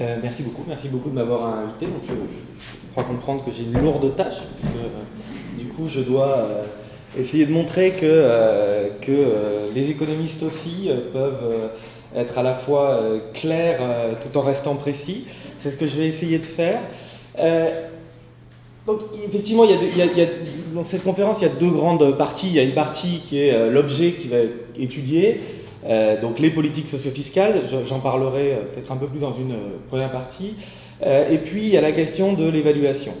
Euh, merci beaucoup, merci beaucoup de m'avoir invité. Je, crois comprendre que j'ai une lourde tâche, parce que euh, du coup je dois euh, essayer de montrer que, que les économistes aussi peuvent être à la fois clairs tout en restant précis. C'est ce que je vais essayer de faire. Donc effectivement, dans cette conférence, il y a deux grandes parties. Il y a une partie qui est l'objet qui va être étudié, euh, donc les politiques socio-fiscales, Je- j'en parlerai euh, peut-être un peu plus dans une euh, première partie. Et puis il y a la question de l'évaluation.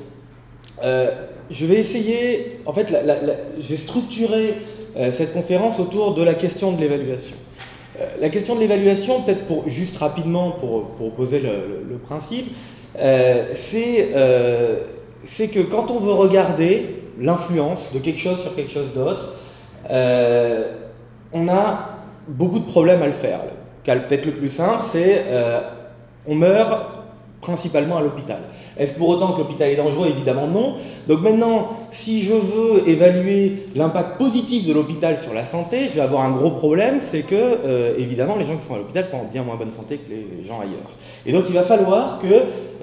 Je vais essayer, en fait, structurer euh, cette conférence autour de la question de l'évaluation. La question de l'évaluation, peut-être juste rapidement pour, poser le, le- principe, c'est que quand on veut regarder l'influence de quelque chose sur quelque chose d'autre, on a beaucoup de problèmes à le faire. Peut-être le plus simple, c'est euh, on meurt principalement à l'hôpital. Est-ce pour autant que l'hôpital est dangereux? Évidemment non. Donc maintenant, si je veux évaluer l'impact positif de l'hôpital sur la santé, je vais avoir un gros problème, c'est que, euh, évidemment, les gens qui sont à l'hôpital sont en bien moins bonne santé que les gens ailleurs. Et donc il va falloir que,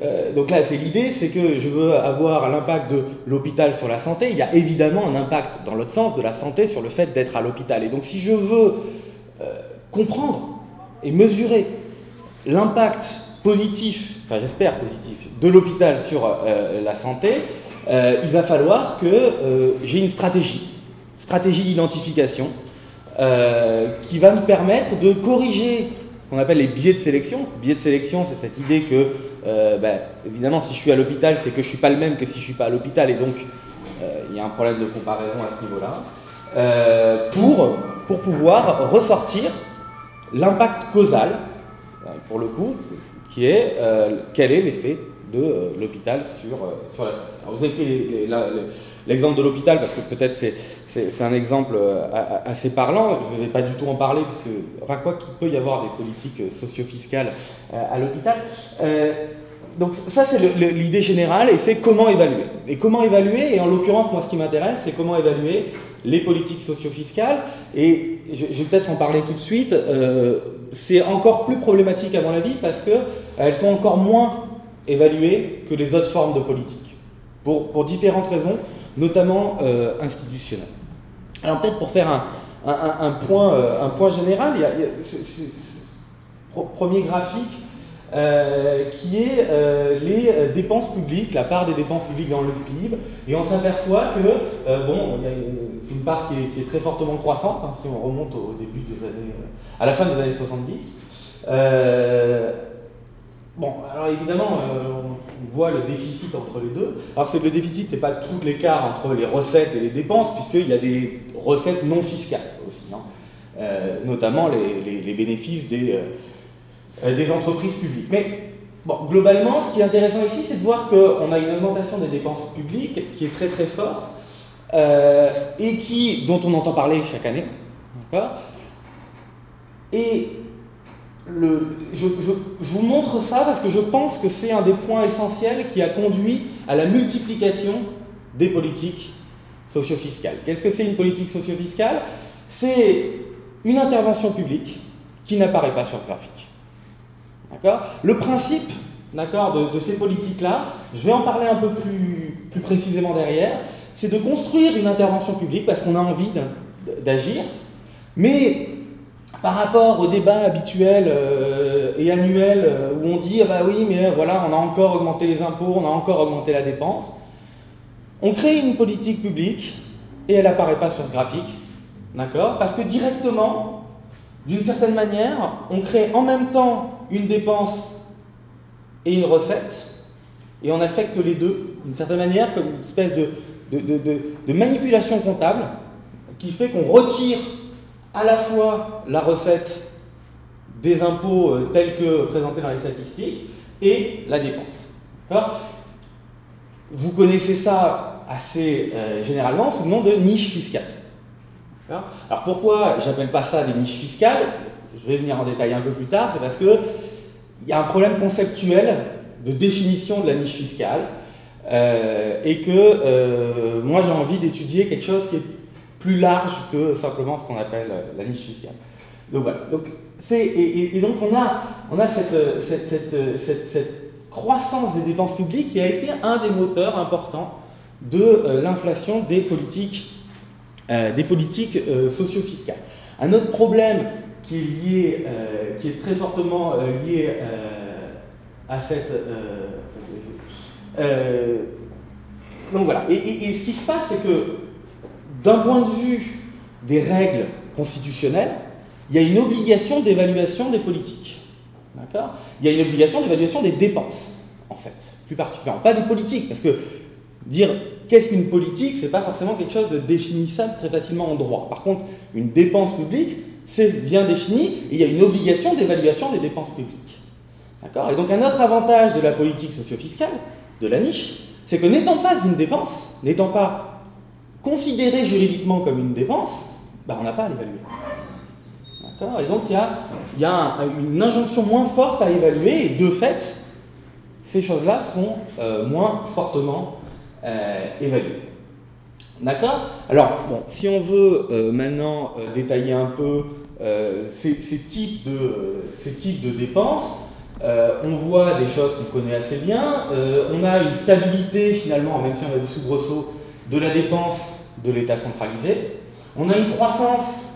euh, donc là c'est l'idée, c'est que je veux avoir l'impact de l'hôpital sur la santé, il y a évidemment un impact dans l'autre sens de la santé sur le fait d'être à l'hôpital. Et donc si je veux comprendre et mesurer l'impact positif, enfin j'espère positif, de l'hôpital sur euh, la santé, euh, il va falloir que euh, j'ai une stratégie, stratégie d'identification, euh, qui va me permettre de corriger ce qu'on appelle les biais de sélection. Biais de sélection, c'est cette idée que, euh, ben, évidemment, si je suis à l'hôpital, c'est que je ne suis pas le même que si je ne suis pas à l'hôpital, et donc euh, il y a un problème de comparaison à ce niveau-là, euh, pour, pour pouvoir ressortir l'impact causal, pour le coup, qui est euh, quel est l'effet de euh, l'hôpital sur, euh, sur la santé. Alors, vous avez pris l'exemple de l'hôpital parce que peut-être c'est, un exemple assez parlant. Je ne vais pas du tout en parler puisque, enfin quoi qu'il peut y avoir des politiques socio-fiscales à l'hôpital. Donc ça c'est l'idée générale et c'est comment évaluer. Et comment évaluer, et en l'occurrence moi ce qui m'intéresse c'est comment évaluer les politiques socio-fiscales et je, vais peut-être en parler tout de suite. Euh, c'est encore plus problématique à mon avis parce que elles sont encore moins évaluées que les autres formes de politique pour, différentes raisons, notamment euh, institutionnelles. Alors peut-être pour faire un, point, euh, général, il y a, ce- premier graphique euh, qui est euh, les euh, dépenses publiques, la part des dépenses publiques dans le PIB, et on s'aperçoit que, euh, bon, il y a une- c'est une part qui est, très fortement croissante, hein, si on remonte au début des années, euh, à la fin des années 70. Euh, Bon, alors évidemment, euh, on voit le déficit entre les deux. Alors c'est le déficit, c'est pas tout l'écart entre les recettes et les dépenses, puisqu'il y a des recettes non fiscales aussi, hein. Notamment les, bénéfices des, des entreprises publiques. Mais bon, globalement, ce qui est intéressant ici, c'est de voir qu'on a une augmentation des dépenses publiques qui est très très forte et qui, dont on entend parler chaque année. Et le- je, je- je vous montre ça parce que je pense que c'est un des points essentiels qui a conduit à la multiplication des politiques socio-fiscales. Qu'est-ce que c'est une politique socio-fiscale? C'est une intervention publique qui n'apparaît pas sur le graphique. Le principe de, de ces politiques-là, je vais en parler un peu plus, plus précisément derrière, c'est de construire une intervention publique parce qu'on a envie d'agir, mais par rapport au débat habituel euh, et annuel euh, où on dit ah bah oui mais euh, voilà on a encore augmenté les impôts, on a encore augmenté la dépense, on crée une politique publique et elle apparaît pas sur ce graphique, d'accord? Parce que directement, d'une certaine manière, on crée en même temps une dépense et une recette et on affecte les deux d'une certaine manière comme une espèce de, de, manipulation comptable qui fait qu'on retire à la fois la recette des impôts euh, tels que présentés dans les statistiques et la dépense. Vous connaissez ça assez euh, généralement sous le nom de niche fiscale. Alors pourquoi j'appelle pas ça des niches fiscales? Je vais venir en détail un peu plus tard, c'est parce que il y a un problème conceptuel de définition de la niche fiscale euh, et que euh, moi j'ai envie d'étudier quelque chose qui est plus large que simplement ce qu'on appelle euh, la niche fiscale. Donc voilà. Donc, et, et- donc on a on a cette, croissance des dépenses publiques qui a été un des moteurs importants de l'inflation des politiques, des politiques socio-fiscales. Un autre problème qui est lié, qui est très fortement lié à cette donc voilà. Et, ce qui se passe, c'est que d'un point de vue des règles constitutionnelles, il y a une obligation d'évaluation des politiques. D'accord? Il y a une obligation d'évaluation des dépenses, en fait, plus particulièrement. Pas des politiques, parce que dire qu'est-ce qu'une politique, c'est pas forcément quelque chose de définissable très facilement en droit. Par contre, une dépense publique, c'est bien défini, et il y a une obligation d'évaluation des dépenses publiques. D'accord? Et donc un autre avantage de la politique socio-fiscale, de la niche, c'est que n'étant pas une dépense, n'étant pas considérée juridiquement comme une dépense, bah, on n'a pas à l'évaluer. D'accord? Et donc il y a, une injonction moins forte à évaluer, et de fait, ces choses-là sont euh, moins fortement euh, évaluées. D'accord? Alors, si on veut euh, maintenant détailler un peu ces types de dépenses, euh, on voit des choses qu'on connaît assez bien. Euh, on a une stabilité, finalement, même si on a des soubresauts, de la dépense de l'État centralisé. On a une croissance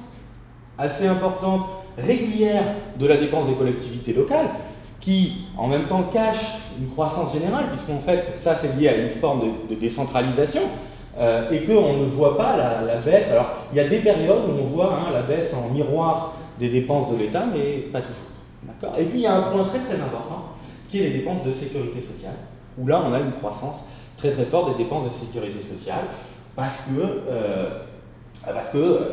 assez importante, régulière, de la dépense des collectivités locales, qui, en même temps, cache une croissance générale, puisqu'en fait, ça, c'est lié à une forme de, décentralisation. Euh, et qu'on ne voit pas la, baisse. Alors, il y a des périodes où on voit hein, la baisse en miroir des dépenses de l'État, mais pas toujours. Et puis il y a un point très très important qui est les dépenses de sécurité sociale, où là on a une croissance très très forte des dépenses de sécurité sociale, parce que, euh, parce que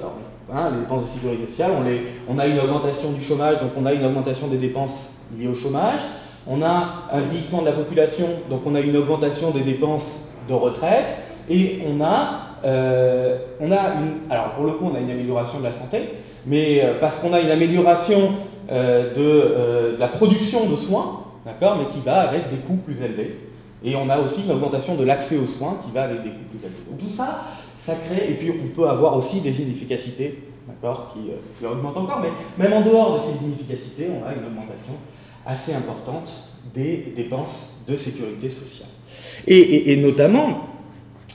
hein, les dépenses de sécurité sociale, on, les, on a une augmentation du chômage, donc on a une augmentation des dépenses liées au chômage, on a un vieillissement de la population, donc on a une augmentation des dépenses de retraite, et on a, euh, on a une, alors pour le coup on a une amélioration de la santé, mais euh, parce qu'on a une amélioration euh, euh, de, la production de soins, d'accord, mais qui va avec des coûts plus élevés. Et on a aussi une augmentation de l'accès aux soins qui va avec des coûts plus élevés. Donc tout ça, ça crée, et puis on peut avoir aussi des inefficacités, d'accord, qui, euh, augmentent encore, mais même en dehors de ces inefficacités, on a une augmentation assez importante des dépenses de sécurité sociale. Et, notamment,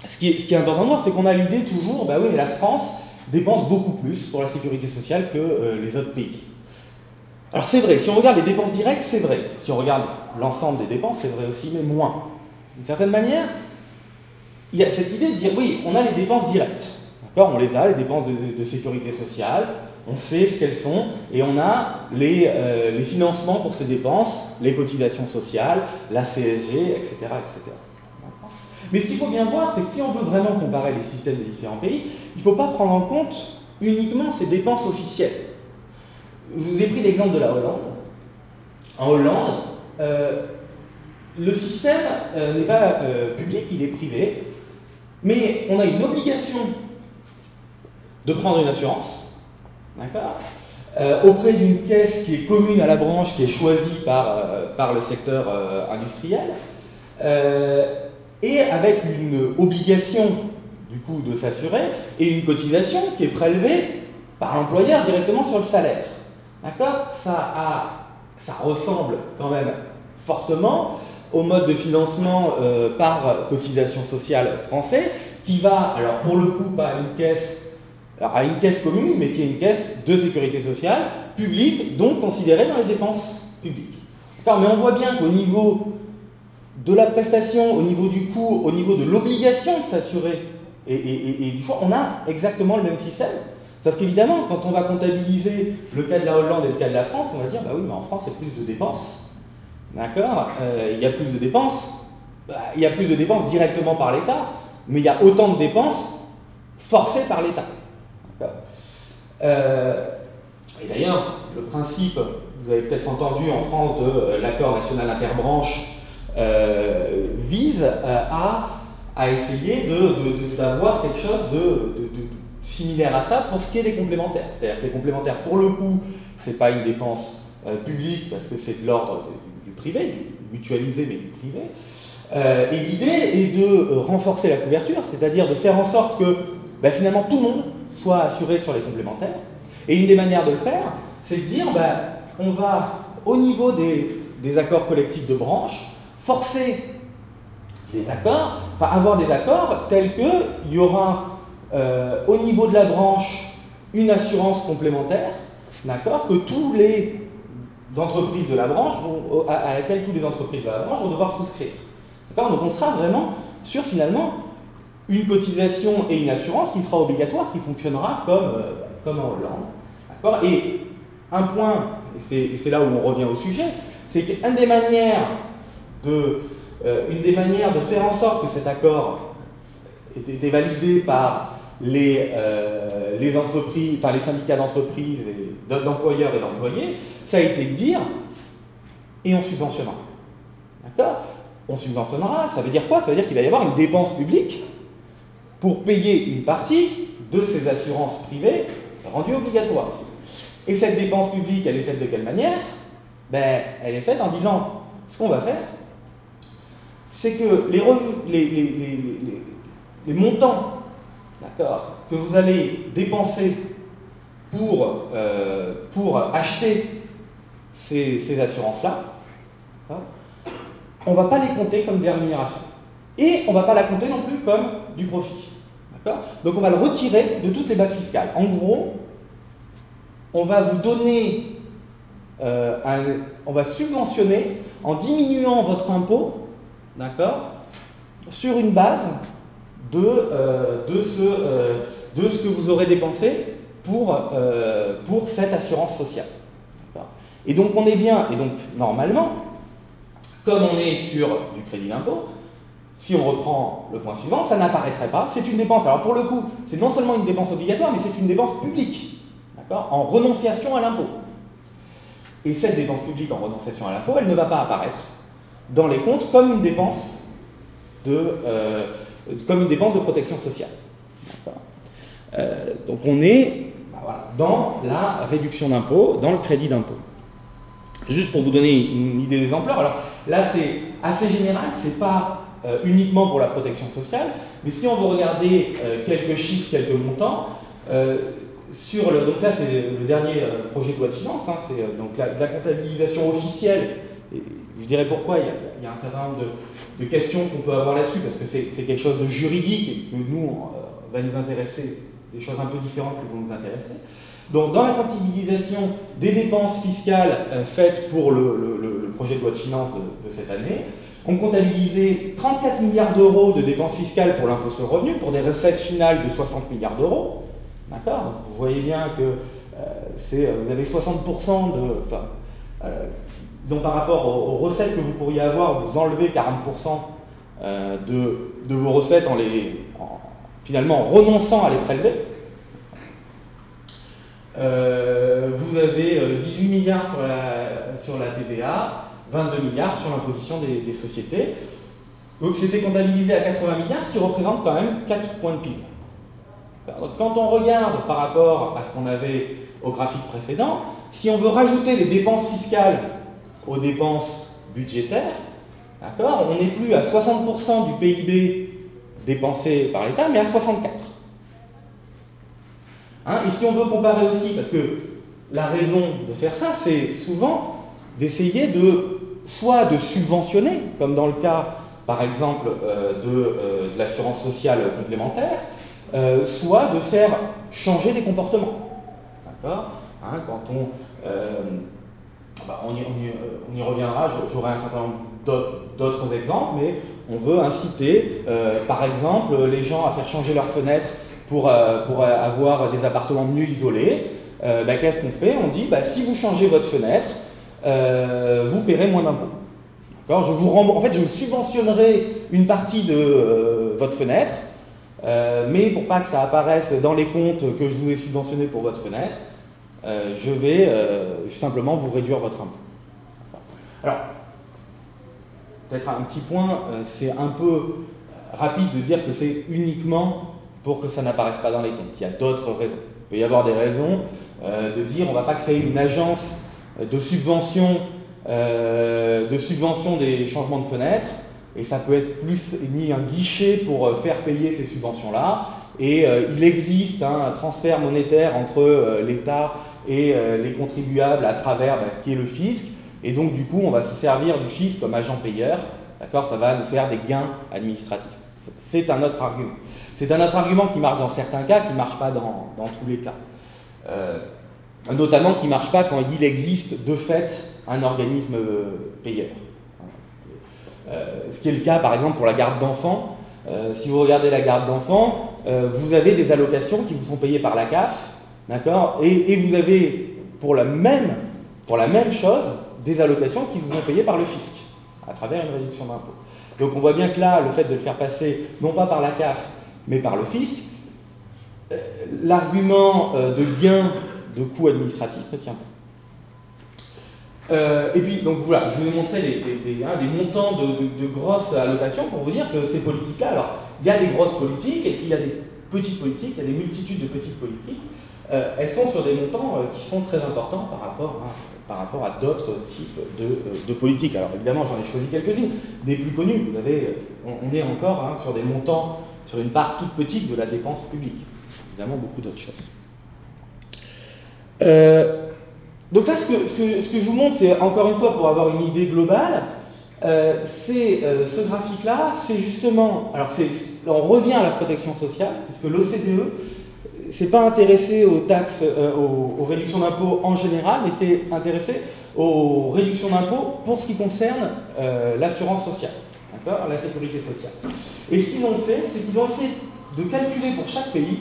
ce qui, est, important de voir, c'est qu'on a l'idée toujours, bah oui, la France dépense beaucoup plus pour la sécurité sociale que les autres pays. Alors c'est vrai, si on regarde les dépenses directes, c'est vrai. Si on regarde l'ensemble des dépenses, c'est vrai aussi, mais moins. D'une certaine manière, il y a cette idée de dire oui, on a les dépenses directes. D'accord? On les a, les dépenses de, sécurité sociale, on sait ce qu'elles sont, et on a les, euh, financements pour ces dépenses, les cotisations sociales, la CSG, etc. etc. Mais ce qu'il faut bien voir, c'est que si on veut vraiment comparer les systèmes des différents pays, il ne faut pas prendre en compte uniquement ces dépenses officielles je vous ai pris l'exemple de la Hollande. En Hollande, euh, le système euh, n'est pas euh, public, il est privé, mais on a une obligation de prendre une assurance, d'accord auprès d'une caisse qui est commune à la branche, qui est choisie par, par le secteur industriel, et avec une obligation du coup de s'assurer et une cotisation qui est prélevée par l'employeur directement sur le salaire. D'accord? Ça, ressemble quand même fortement au mode de financement euh, par cotisation sociale français, qui va, alors pour le coup, pas à une caisse, à une caisse commune, mais qui est une caisse de sécurité sociale publique, donc considérée dans les dépenses publiques. D'accord? Mais on voit bien qu'au niveau de la prestation, au niveau du coût, au niveau de l'obligation de s'assurer et, du choix, on a exactement le même système. Sauf qu'évidemment, quand on va comptabiliser le cas de la Hollande et le cas de la France, on va dire, bah oui, mais en France, il y a plus de dépenses. D'accord? Euh, Il y a plus de dépenses. Bah, il y a plus de dépenses directement par l'État, mais il y a autant de dépenses forcées par l'État. Euh, et d'ailleurs, le principe, vous avez peut-être entendu en France de euh, l'accord national interbranche, vise à, à, essayer d'avoir quelque chose de similaire à ça pour ce qui est des complémentaires. C'est-à-dire que les complémentaires, pour le coup, ce n'est pas une dépense euh, publique parce que c'est de l'ordre du, privé, du mutualisé mais du privé. Euh, et l'idée est de euh, renforcer la couverture, c'est-à-dire de faire en sorte que bah, finalement tout le monde soit assuré sur les complémentaires. Et une des manières de le faire, c'est de dire bah, on va au niveau des, des accords collectifs de branche, forcer des accords, enfin avoir des accords tels qu'il y aura euh, au niveau de la branche une assurance complémentaire, d'accord, que tous les entreprises de la branche vont, à, laquelle tous les entreprises de la branche vont devoir souscrire. D'accord Donc on sera vraiment sur finalement une cotisation et une assurance qui sera obligatoire, qui fonctionnera comme, euh, comme en Hollande. D'accord Et un point, et c'est là où on revient au sujet, c'est qu'une des manières de, euh, une des manières de faire en sorte que cet accord ait été validé par les, euh, les entreprises, enfin les syndicats d'entreprises, d'employeurs et d'employés, ça a été de dire et on subventionnera. D'accord? On subventionnera, ça veut dire quoi? Ça veut dire qu'il va y avoir une dépense publique pour payer une partie de ces assurances privées rendues obligatoires. Et cette dépense publique, elle est faite de quelle manière? Ben, Elle est faite en disant ce qu'on va faire, c'est que les montants que vous allez dépenser pour, euh, pour acheter ces, ces assurances-là, on ne va pas les compter comme des rémunérations. Et on ne va pas la compter non plus comme du profit. Donc on va le retirer de toutes les bases fiscales. En gros, on va vous donner, euh, un, on va subventionner en diminuant votre impôt, d'accord, sur une base de, euh, euh, de ce que vous aurez dépensé pour, euh, pour cette assurance sociale. Et donc on est bien, et donc normalement, comme on est sur du crédit d'impôt, si on reprend le point suivant, ça n'apparaîtrait pas, c'est une dépense. Alors pour le coup, c'est non seulement une dépense obligatoire, mais c'est une dépense publique, en renonciation à l'impôt. Et cette dépense publique en renonciation à l'impôt, elle ne va pas apparaître dans les comptes comme une dépense de, comme une dépense de protection sociale. Euh, donc on est bah dans la réduction d'impôt, dans le crédit d'impôt. Juste pour vous donner une idée des ampleurs, alors là c'est assez général, c'est pas euh, uniquement pour la protection sociale, mais si on veut regarder euh, quelques chiffres, quelques montants, sur le, donc là c'est le dernier projet de loi de finances, hein, c'est donc la, comptabilisation officielle, et je dirais pourquoi, il y a un certain nombre de, de questions qu'on peut avoir là-dessus, parce que c'est quelque chose de juridique et que nous, euh, va nous intéresser, des choses un peu différentes qui vont nous intéresser. Donc, dans la comptabilisation des dépenses fiscales euh, faites pour le, projet de loi de finances de, cette année, on comptabilisait 34 milliards d'euros de dépenses fiscales pour l'impôt sur le revenu, pour des recettes finales de 60 milliards d'euros. D'accord? Vous voyez bien que euh, vous avez 60% de donc par rapport aux, recettes que vous pourriez avoir, vous enlevez 40% euh, de, vos recettes en les, finalement en renonçant à les prélever. Euh, vous avez 18 euh, milliards sur la, sur la TVA, 22 milliards sur l'imposition des, sociétés. Donc c'était comptabilisé à 80 milliards, ce qui représente quand même 4 points de PIB. quand on regarde par rapport à ce qu'on avait au graphique précédent, si on veut rajouter les dépenses fiscales aux dépenses budgétaires, d'accord, on n'est plus à 60% du PIB dépensé par l'État, mais à 64. Hein, et si on veut comparer aussi, parce que la raison de faire ça, c'est souvent d'essayer de soit de subventionner, comme dans le cas, par exemple, euh, euh, de, l'assurance sociale complémentaire, euh, soit de faire changer des comportements. D'accord hein, Quand on bah, on, y, reviendra, j'aurai un certain nombre d'autres exemples, mais on veut inciter, euh, par exemple, les gens à faire changer leurs fenêtres pour, euh, avoir des appartements mieux isolés. Euh, bah, qu'est-ce qu'on fait? On dit, bah, si vous changez votre fenêtre, vous paierez moins d'impôts. Je vous en fait, je subventionnerai une partie de votre fenêtre, mais pour pas que ça apparaisse dans les comptes que je vous ai subventionné pour votre fenêtre, euh, je vais euh, simplement vous réduire votre impôt. Alors, peut-être un petit point, euh, c'est un peu rapide de dire que c'est uniquement pour que ça n'apparaisse pas dans les comptes. Il y a d'autres raisons. Il peut y avoir des raisons de dire on ne va pas créer une agence de subvention, de subvention des changements de fenêtres, et ça peut être plus ni un guichet pour faire payer ces subventions-là. Et il existe un transfert monétaire entre l'État et euh, les contribuables à travers, bah, qui est le fisc, Et donc, du coup, on va se servir du fisc comme agent payeur. D'accord? Ça va nous faire des gains administratifs. C'est un autre argument. C'est un autre argument qui marche dans certains cas, qui ne marche pas dans, tous les cas. Euh, notamment qui ne marche pas quand il existe de fait un organisme payeur. Euh, ce qui est le cas par exemple pour la garde d'enfants. Si vous regardez la garde d'enfants, vous avez des allocations qui vous sont payées par la CAF, d'accord? Et, vous avez pour la, même, pour la même chose des allocations qui vous sont payées par le fisc, à travers une réduction d'impôt. Donc on voit bien que là, le fait de le faire passer, non pas par la CAF, mais par le fisc, euh, l'argument euh, de gain de coûts administratifs ne tient pas. Euh, et puis, donc voilà, je vous ai montré hein, montants de, grosses allocations pour vous dire que ces politiques-là, alors, il y a des grosses politiques et puis il y a des petites politiques, il y a des multitudes de petites politiques. Elles sont sur des montants qui sont très importants par rapport à, par rapport à d'autres types de, politiques. Alors évidemment, j'en ai choisi quelques-unes, des plus connues. Vous avez, on, est encore hein, sur des montants sur une part toute petite de la dépense publique. Évidemment, beaucoup d'autres choses. Euh, donc là, ce que, je vous montre, c'est encore une fois pour avoir une idée globale, euh, c'est euh, ce graphique-là, c'est justement, alors on revient à la protection sociale, puisque l'OCDE s'est pas intéressé aux taxes, aux, aux, réductions d'impôts en général, mais s'est intéressé aux réductions d'impôts pour ce qui concerne l'assurance sociale la sécurité sociale. Et ce qu'ils ont fait, c'est qu'ils ont essayé de calculer pour chaque pays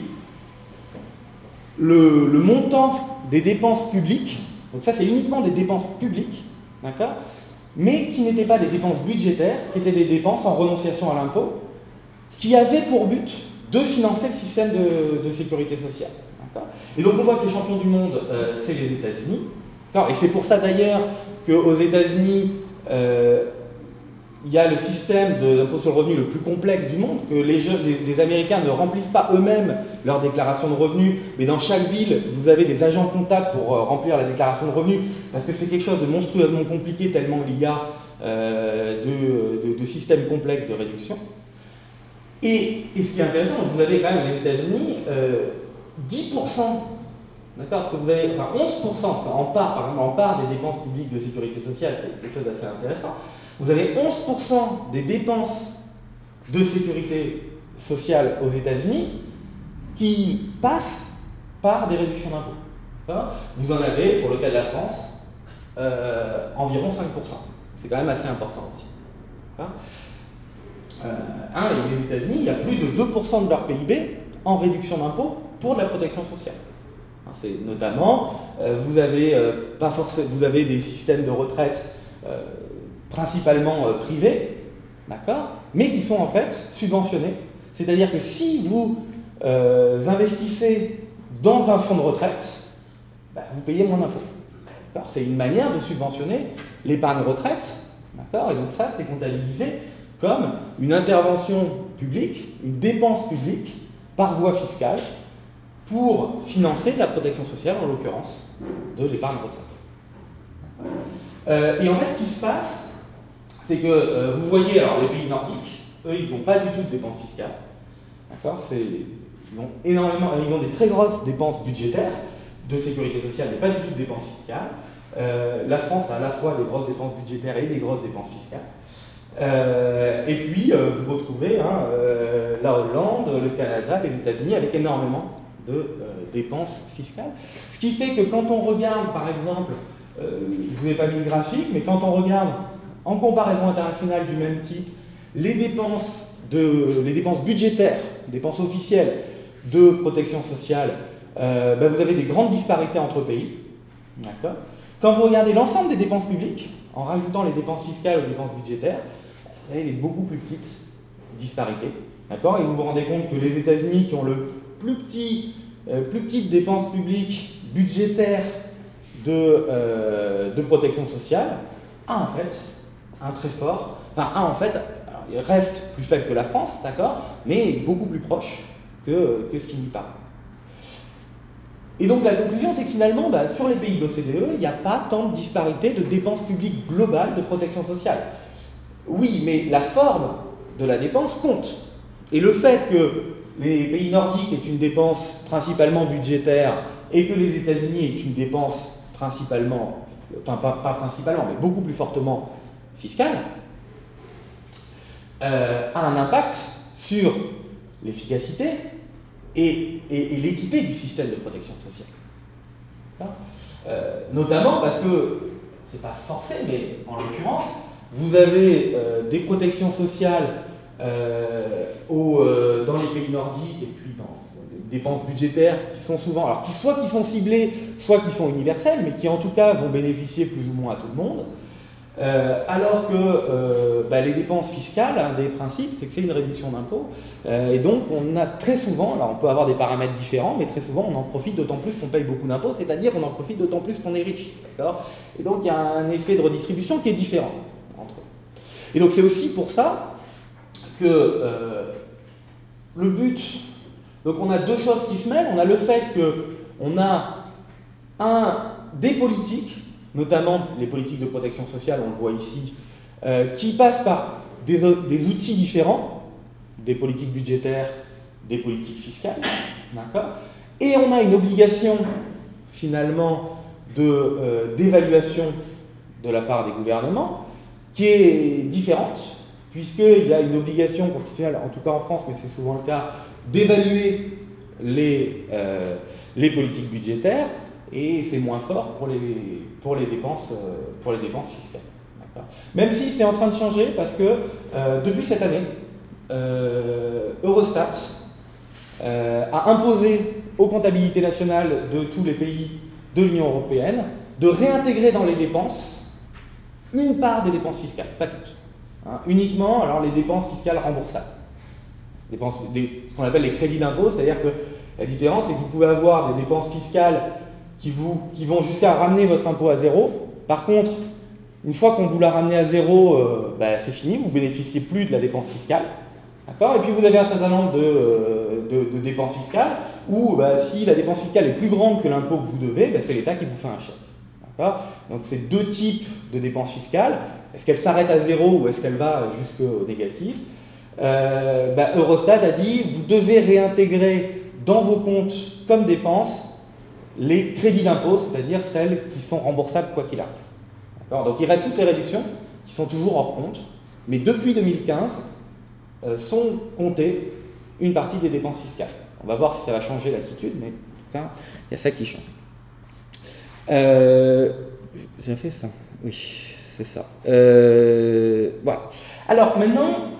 le, montant des dépenses publiques, donc ça c'est uniquement des dépenses publiques, d'accord mais qui n'étaient pas des dépenses budgétaires, qui étaient des dépenses en renonciation à l'impôt, qui avaient pour but de financer le système de, sécurité sociale. Et donc on voit que les champions du monde, euh, c'est les États-Unis. Et c'est pour ça d'ailleurs qu'aux États-Unis, euh, il y a le système d'impôt sur le revenu le plus complexe du monde, que les, Américains ne remplissent pas eux-mêmes leur déclaration de revenus, mais dans chaque ville, vous avez des agents comptables pour euh, remplir la déclaration de revenus, parce que c'est quelque chose de monstrueusement compliqué tellement il y a de, systèmes complexes de réduction. Et, ce qui est intéressant, vous avez quand même les États-Unis, 10%, euh, d'accord Parce que vous avez, enfin 11%, en part, par exemple, en part des dépenses publiques de sécurité sociale, c'est quelque chose d'assez intéressant. Vous avez 11% des dépenses de sécurité sociale aux États-Unis qui passent par des réductions d'impôts. Vous en avez, pour le cas de la France, euh, environ 5%. C'est quand même assez important aussi. Euh, les États-Unis, il y a plus de 2% de leur PIB en réduction d'impôts pour la protection sociale. C'est notamment, euh, vous, avez, pas forcément, vous avez des systèmes de retraite principalement euh, privés, d'accord, mais qui sont en fait subventionnés. C'est-à-dire que si vous euh, investissez dans un fonds de retraite, bah, vous payez moins d'impôts. C'est une manière de subventionner l'épargne retraite, d'accord, et donc ça c'est comptabilisé comme une intervention publique, une dépense publique par voie fiscale pour financer la protection sociale, en l'occurrence de l'épargne retraite. Euh, et en fait, ce qui se passe, c'est que euh, vous voyez, alors les pays nordiques, eux, ils n'ont pas du tout de dépenses fiscales. D'accord? Ils ont énormément, ils ont des très grosses dépenses budgétaires de sécurité sociale, mais pas du tout de dépenses fiscales. Euh, la France a à la fois des grosses dépenses budgétaires et des grosses dépenses fiscales. Euh, et puis, vous retrouvez hein, la Hollande, le Canada, les États-Unis avec énormément de dépenses fiscales. Ce qui fait que quand on regarde, par exemple, je ne vous ai pas mis le graphique, mais quand on regarde en comparaison internationale du même type, les dépenses, de, les dépenses budgétaires, dépenses officielles de protection sociale, euh, ben, vous avez des grandes disparités entre pays. Quand vous regardez l'ensemble des dépenses publiques, en rajoutant les dépenses fiscales aux dépenses budgétaires, vous avez des beaucoup plus petites disparités. D'accord? Et vous vous rendez compte que les États-Unis, qui ont le plus petit, euh, plus petite dépense publique budgétaire de, euh, de protection sociale, a en fait un très fort, enfin un en fait, reste plus faible que la France, d'accord, mais beaucoup plus proche que, ce qui n'y parle. Et donc la conclusion, c'est que finalement, bah, sur les pays de l'OCDE, il n'y a pas tant de disparité de dépenses publiques globales de protection sociale. Oui, mais la forme de la dépense compte. Et le fait que les pays nordiques aient une dépense principalement budgétaire et que les États-Unis aient une dépense principalement enfin pas, principalement, mais beaucoup plus fortement fiscale, euh, a un impact sur l'efficacité et, l'équité du système de protection sociale. Euh, notamment parce que, c'est pas forcé, mais en l'occurrence, vous avez euh, des protections sociales au, dans les pays nordiques et puis dans les dépenses budgétaires qui sont souvent, alors soit qui sont ciblées, soit qui sont universelles, mais qui en tout cas vont bénéficier plus ou moins à tout le monde. Euh, alors que euh, bah, les dépenses fiscales, un des principes, c'est que c'est une réduction d'impôts. Euh, et donc, on a très souvent, alors on peut avoir des paramètres différents, mais très souvent, on en profite d'autant plus qu'on paye beaucoup d'impôts, c'est-à-dire qu'on en profite d'autant plus qu'on est riche. Et donc, il y a un effet de redistribution qui est différent. Et donc, c'est aussi pour ça que le but. Donc, on a deux choses qui se mêlent. On a le fait qu'on a un, des politiques notamment les politiques de protection sociale, on le voit ici, euh, qui passent par des, outils différents, des politiques budgétaires, des politiques fiscales, d'accord? Et on a une obligation, finalement, euh, d'évaluation de, la part des gouvernements, qui est différente, puisqu'il y a une obligation constitutionnelle, en tout cas en France, mais c'est souvent le cas, d'évaluer les, euh, les politiques budgétaires, et c'est moins fort pour les, pour les, dépenses, euh, pour les dépenses fiscales. Même si c'est en train de changer parce que euh, depuis cette année, Eurostat a imposé aux comptabilités nationales de tous les pays de l'Union européenne de réintégrer dans les dépenses une part des dépenses fiscales, pas toutes. Hein. uniquement alors les dépenses fiscales remboursables. Ce qu'on appelle les crédits d'impôt, c'est-à-dire que la différence, c'est que vous pouvez avoir des dépenses fiscales qui, vont jusqu'à ramener votre impôt à zéro. Par contre, une fois qu'on vous l'a ramené à zéro, euh, bah, c'est fini, vous bénéficiez plus de la dépense fiscale. D'accord Et puis vous avez un certain nombre de, euh, dépenses fiscales où bah, si la dépense fiscale est plus grande que l'impôt que vous devez, bah, c'est l'État qui vous fait un chèque. Donc c'est deux types de dépenses fiscales. Est-ce qu'elle s'arrête à zéro ou est-ce qu'elle va jusqu'au négatif euh, Eurostat a dit vous devez réintégrer dans vos comptes comme dépenses les crédits d'impôt, c'est-à-dire celles qui sont remboursables quoi qu'il arrive. Donc il reste toutes les réductions qui sont toujours hors compte, mais depuis 2015 euh, sont comptées une partie des dépenses fiscales. On va voir si ça va changer l'attitude, mais en tout cas, il y a ça qui change. Euh, j'ai fait ça Oui, c'est ça. Euh, voilà. Alors maintenant,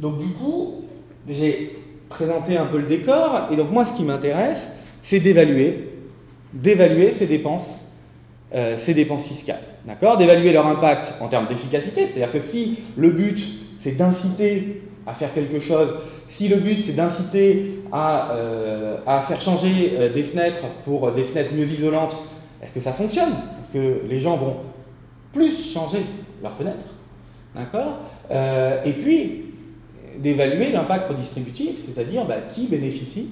donc du coup, j'ai présenté un peu le décor, et donc moi ce qui m'intéresse, c'est d'évaluer d'évaluer ces dépenses, euh, ces dépenses fiscales. D'accord? D'évaluer leur impact en termes d'efficacité, c'est-à-dire que si le but c'est d'inciter à faire quelque chose, si le but c'est d'inciter à, euh, faire changer des fenêtres pour des fenêtres mieux isolantes, est-ce que ça fonctionne? Est-ce que les gens vont plus changer leurs fenêtres? D'accord? Et puis, d'évaluer l'impact redistributif, c'est-à-dire bah, qui bénéficie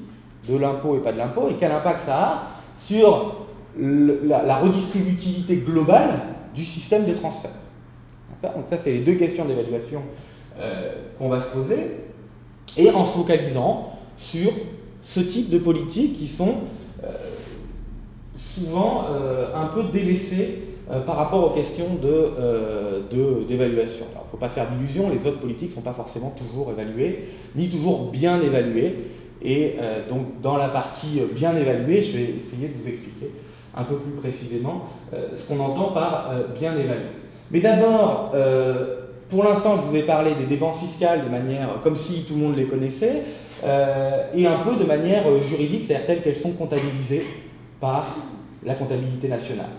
de l'impôt et pas de l'impôt, et quel impact ça a sur la, redistributivité globale du système de transfert. Donc ça, c'est les deux questions d'évaluation euh, qu'on va se poser, et en se focalisant sur ce type de politiques qui sont euh, souvent euh, un peu délaissées par rapport aux questions d'évaluation. De, Il ne faut pas faire d'illusions, les autres politiques ne sont pas forcément toujours évaluées, ni toujours bien évaluées. Et euh, donc dans la partie euh, bien évaluée, je vais essayer de vous expliquer un peu plus précisément euh, ce qu'on entend par bien évalué. Mais d'abord, pour l'instant, je vous ai parlé des dépenses fiscales de manière comme si tout le monde les connaissait, et un peu de manière juridique, c'est-à-dire telles qu'elles sont comptabilisées par la comptabilité nationale.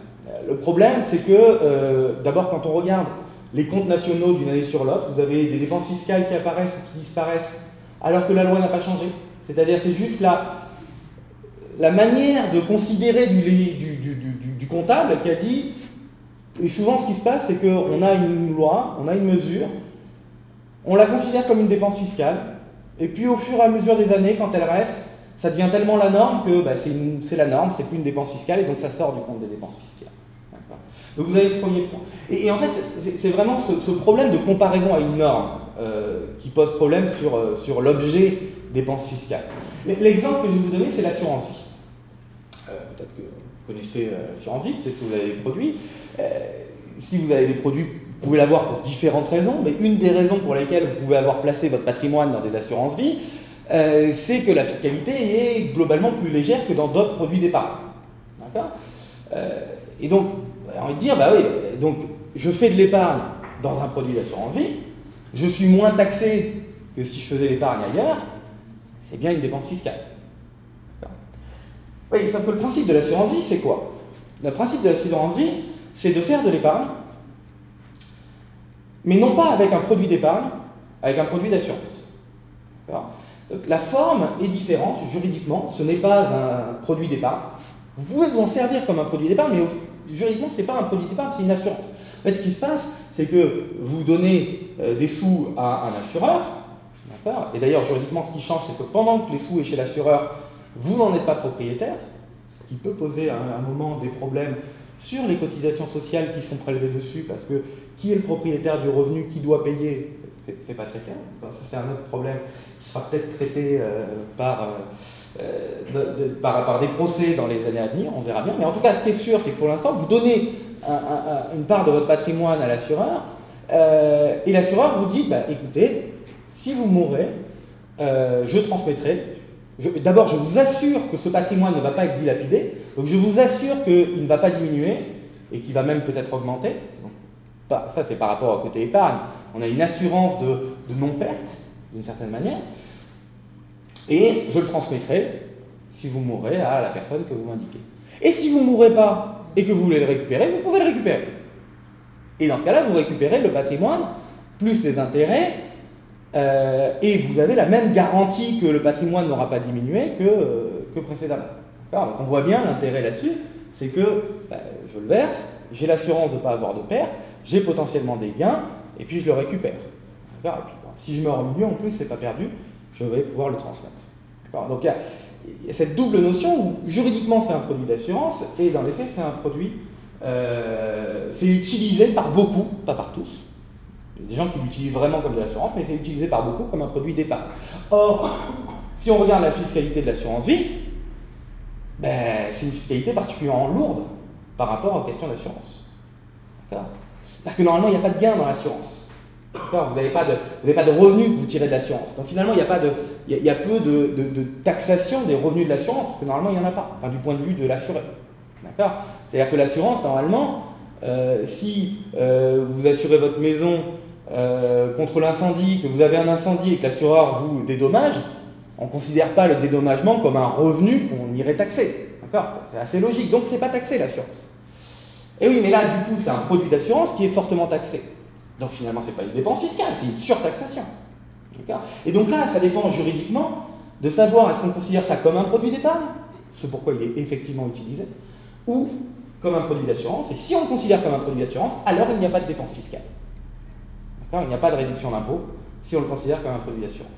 le problème, c'est que d'abord, quand on regarde les comptes nationaux d'une année sur l'autre, vous avez des dépenses fiscales qui apparaissent ou qui disparaissent alors que la loi n'a pas changé. C'est-à-dire c'est juste la, la manière de considérer du, du, comptable qui a dit, et souvent ce qui se passe, c'est qu'on a une loi, on a une mesure, on la considère comme une dépense fiscale, et puis au fur et à mesure des années, quand elle reste, ça devient tellement la norme que bah, c'est la norme, c'est plus une dépense fiscale, et donc ça sort du compte des dépenses fiscales. Donc vous avez ce premier point. Et, en fait, c'est vraiment ce, problème de comparaison à une norme euh, qui pose problème sur, euh, l'objet dépenses fiscales. L'exemple que je vais vous donner, c'est l'assurance vie. Euh, peut-être que vous connaissez l'assurance vie, peut-être que vous avez des produits. si vous avez des produits, vous pouvez l'avoir pour différentes raisons, mais une des raisons pour lesquelles vous pouvez avoir placé votre patrimoine dans des assurances vie, c'est que la fiscalité est globalement plus légère que dans d'autres produits d'épargne. D'accord Et donc, on de dire, bah oui, je fais de l'épargne dans un produit d'assurance vie, je suis moins taxé que si je faisais l'épargne ailleurs, c'est bien une dépense fiscale. Oui, sauf le principe de l'assurance vie, c'est quoi? Le principe de l'assurance vie, c'est de faire de l'épargne, mais non pas avec un produit d'épargne, avec un produit d'assurance. La forme est différente juridiquement, ce n'est pas un produit d'épargne. Vous pouvez vous en servir comme un produit d'épargne, mais juridiquement, ce n'est pas un produit d'épargne, c'est une assurance. En fait, ce qui se passe, c'est que vous donnez euh, des sous à un assureur, et d'ailleurs, juridiquement, ce qui change, c'est que pendant que les sous est chez l'assureur, vous n'en êtes pas propriétaire, ce qui peut poser à un moment des problèmes sur les cotisations sociales qui sont prélevées dessus, parce que qui est le propriétaire du revenu, qui doit payer, c'est pas très clair. c'est un autre problème qui sera peut-être traité euh, par, euh, par, des procès dans les années à venir, on verra bien. Mais en tout cas, ce qui est sûr, c'est que pour l'instant, vous donnez une part de votre patrimoine à l'assureur, euh, et l'assureur vous dit, bah, écoutez, si vous mourrez, euh, je transmettrai. D'abord, je vous assure que ce patrimoine ne va pas être dilapidé, donc je vous assure qu'il ne va pas diminuer et qu'il va même peut-être augmenter. ça, c'est par rapport au côté épargne. On a une assurance de, non-perte, d'une certaine manière. Et je le transmettrai, si vous mourrez, à la personne que vous m'indiquez. Et si vous ne mourrez pas et que vous voulez le récupérer, vous pouvez le récupérer. Et dans ce cas-là, vous récupérez le patrimoine plus les intérêts euh, et vous avez la même garantie que le patrimoine n'aura pas diminué que, euh, que précédemment. donc on voit bien l'intérêt là-dessus, c'est que bah, je le verse, j'ai l'assurance de ne pas avoir de perte, j'ai potentiellement des gains, et puis je le récupère. Si je meurs au milieu, en plus, c'est pas perdu, je vais pouvoir le transmettre. Donc il y, a, cette double notion où juridiquement c'est un produit d'assurance, et dans les faits c'est un produit, euh, c'est utilisé par beaucoup, pas par tous, il y a des gens qui l'utilisent vraiment comme de l'assurance, mais c'est utilisé par beaucoup comme un produit d'épargne. Or, si on regarde la fiscalité de l'assurance vie, ben, c'est une fiscalité particulièrement lourde par rapport aux questions d'assurance. Parce que normalement, il n'y a pas de gain dans l'assurance. Vous n'avez pas, de, revenus que vous tirez de l'assurance. Donc finalement, il y a, pas y peu de, taxation des revenus de l'assurance, parce que normalement, il n'y en a pas, du point de vue de l'assuré. D'accord? C'est-à-dire que l'assurance, normalement, euh, si euh, vous assurez votre maison euh, contre l'incendie, que vous avez un incendie et que l'assureur vous dédommage, on ne considère pas le dédommagement comme un revenu qu'on irait taxer. D'accord? C'est assez logique. Donc c'est pas taxé l'assurance. Et oui, mais là, du coup, c'est un produit d'assurance qui est fortement taxé. Donc finalement, ce n'est pas une dépense fiscale, c'est une surtaxation. Et donc là, ça dépend juridiquement de savoir est-ce qu'on considère ça comme un produit d'épargne, ce pourquoi il est effectivement utilisé, ou comme un produit d'assurance. Et si on le considère comme un produit d'assurance, alors il n'y a pas de dépense fiscale. Il n'y a pas de réduction d'impôt si on le considère comme un produit d'assurance.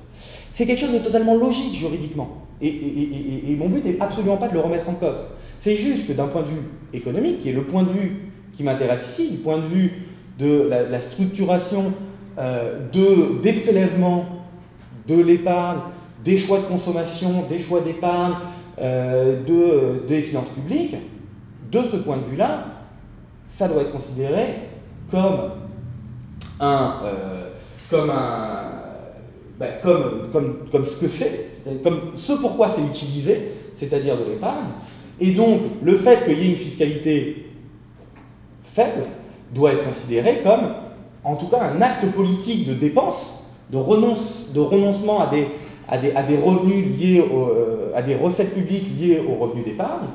C'est quelque chose de totalement logique juridiquement. Et, mon but n'est absolument pas de le remettre en cause. C'est juste que d'un point de vue économique, qui est le point de vue qui m'intéresse ici, du point de vue de la, structuration euh, de, des prélèvements, de l'épargne, des choix de consommation, des choix d'épargne, euh, de, des finances publiques, de ce point de vue-là, ça doit être considéré comme un, euh, comme, un, ben, comme, comme, comme ce que c'est, comme ce pourquoi c'est utilisé, c'est-à-dire de l'épargne. Et donc, le fait qu'il y ait une fiscalité faible doit être considéré comme, en tout cas, un acte politique de dépense, de, renonce, de renoncement à des, revenus liés, euh, à des recettes publiques liées aux revenus d'épargne.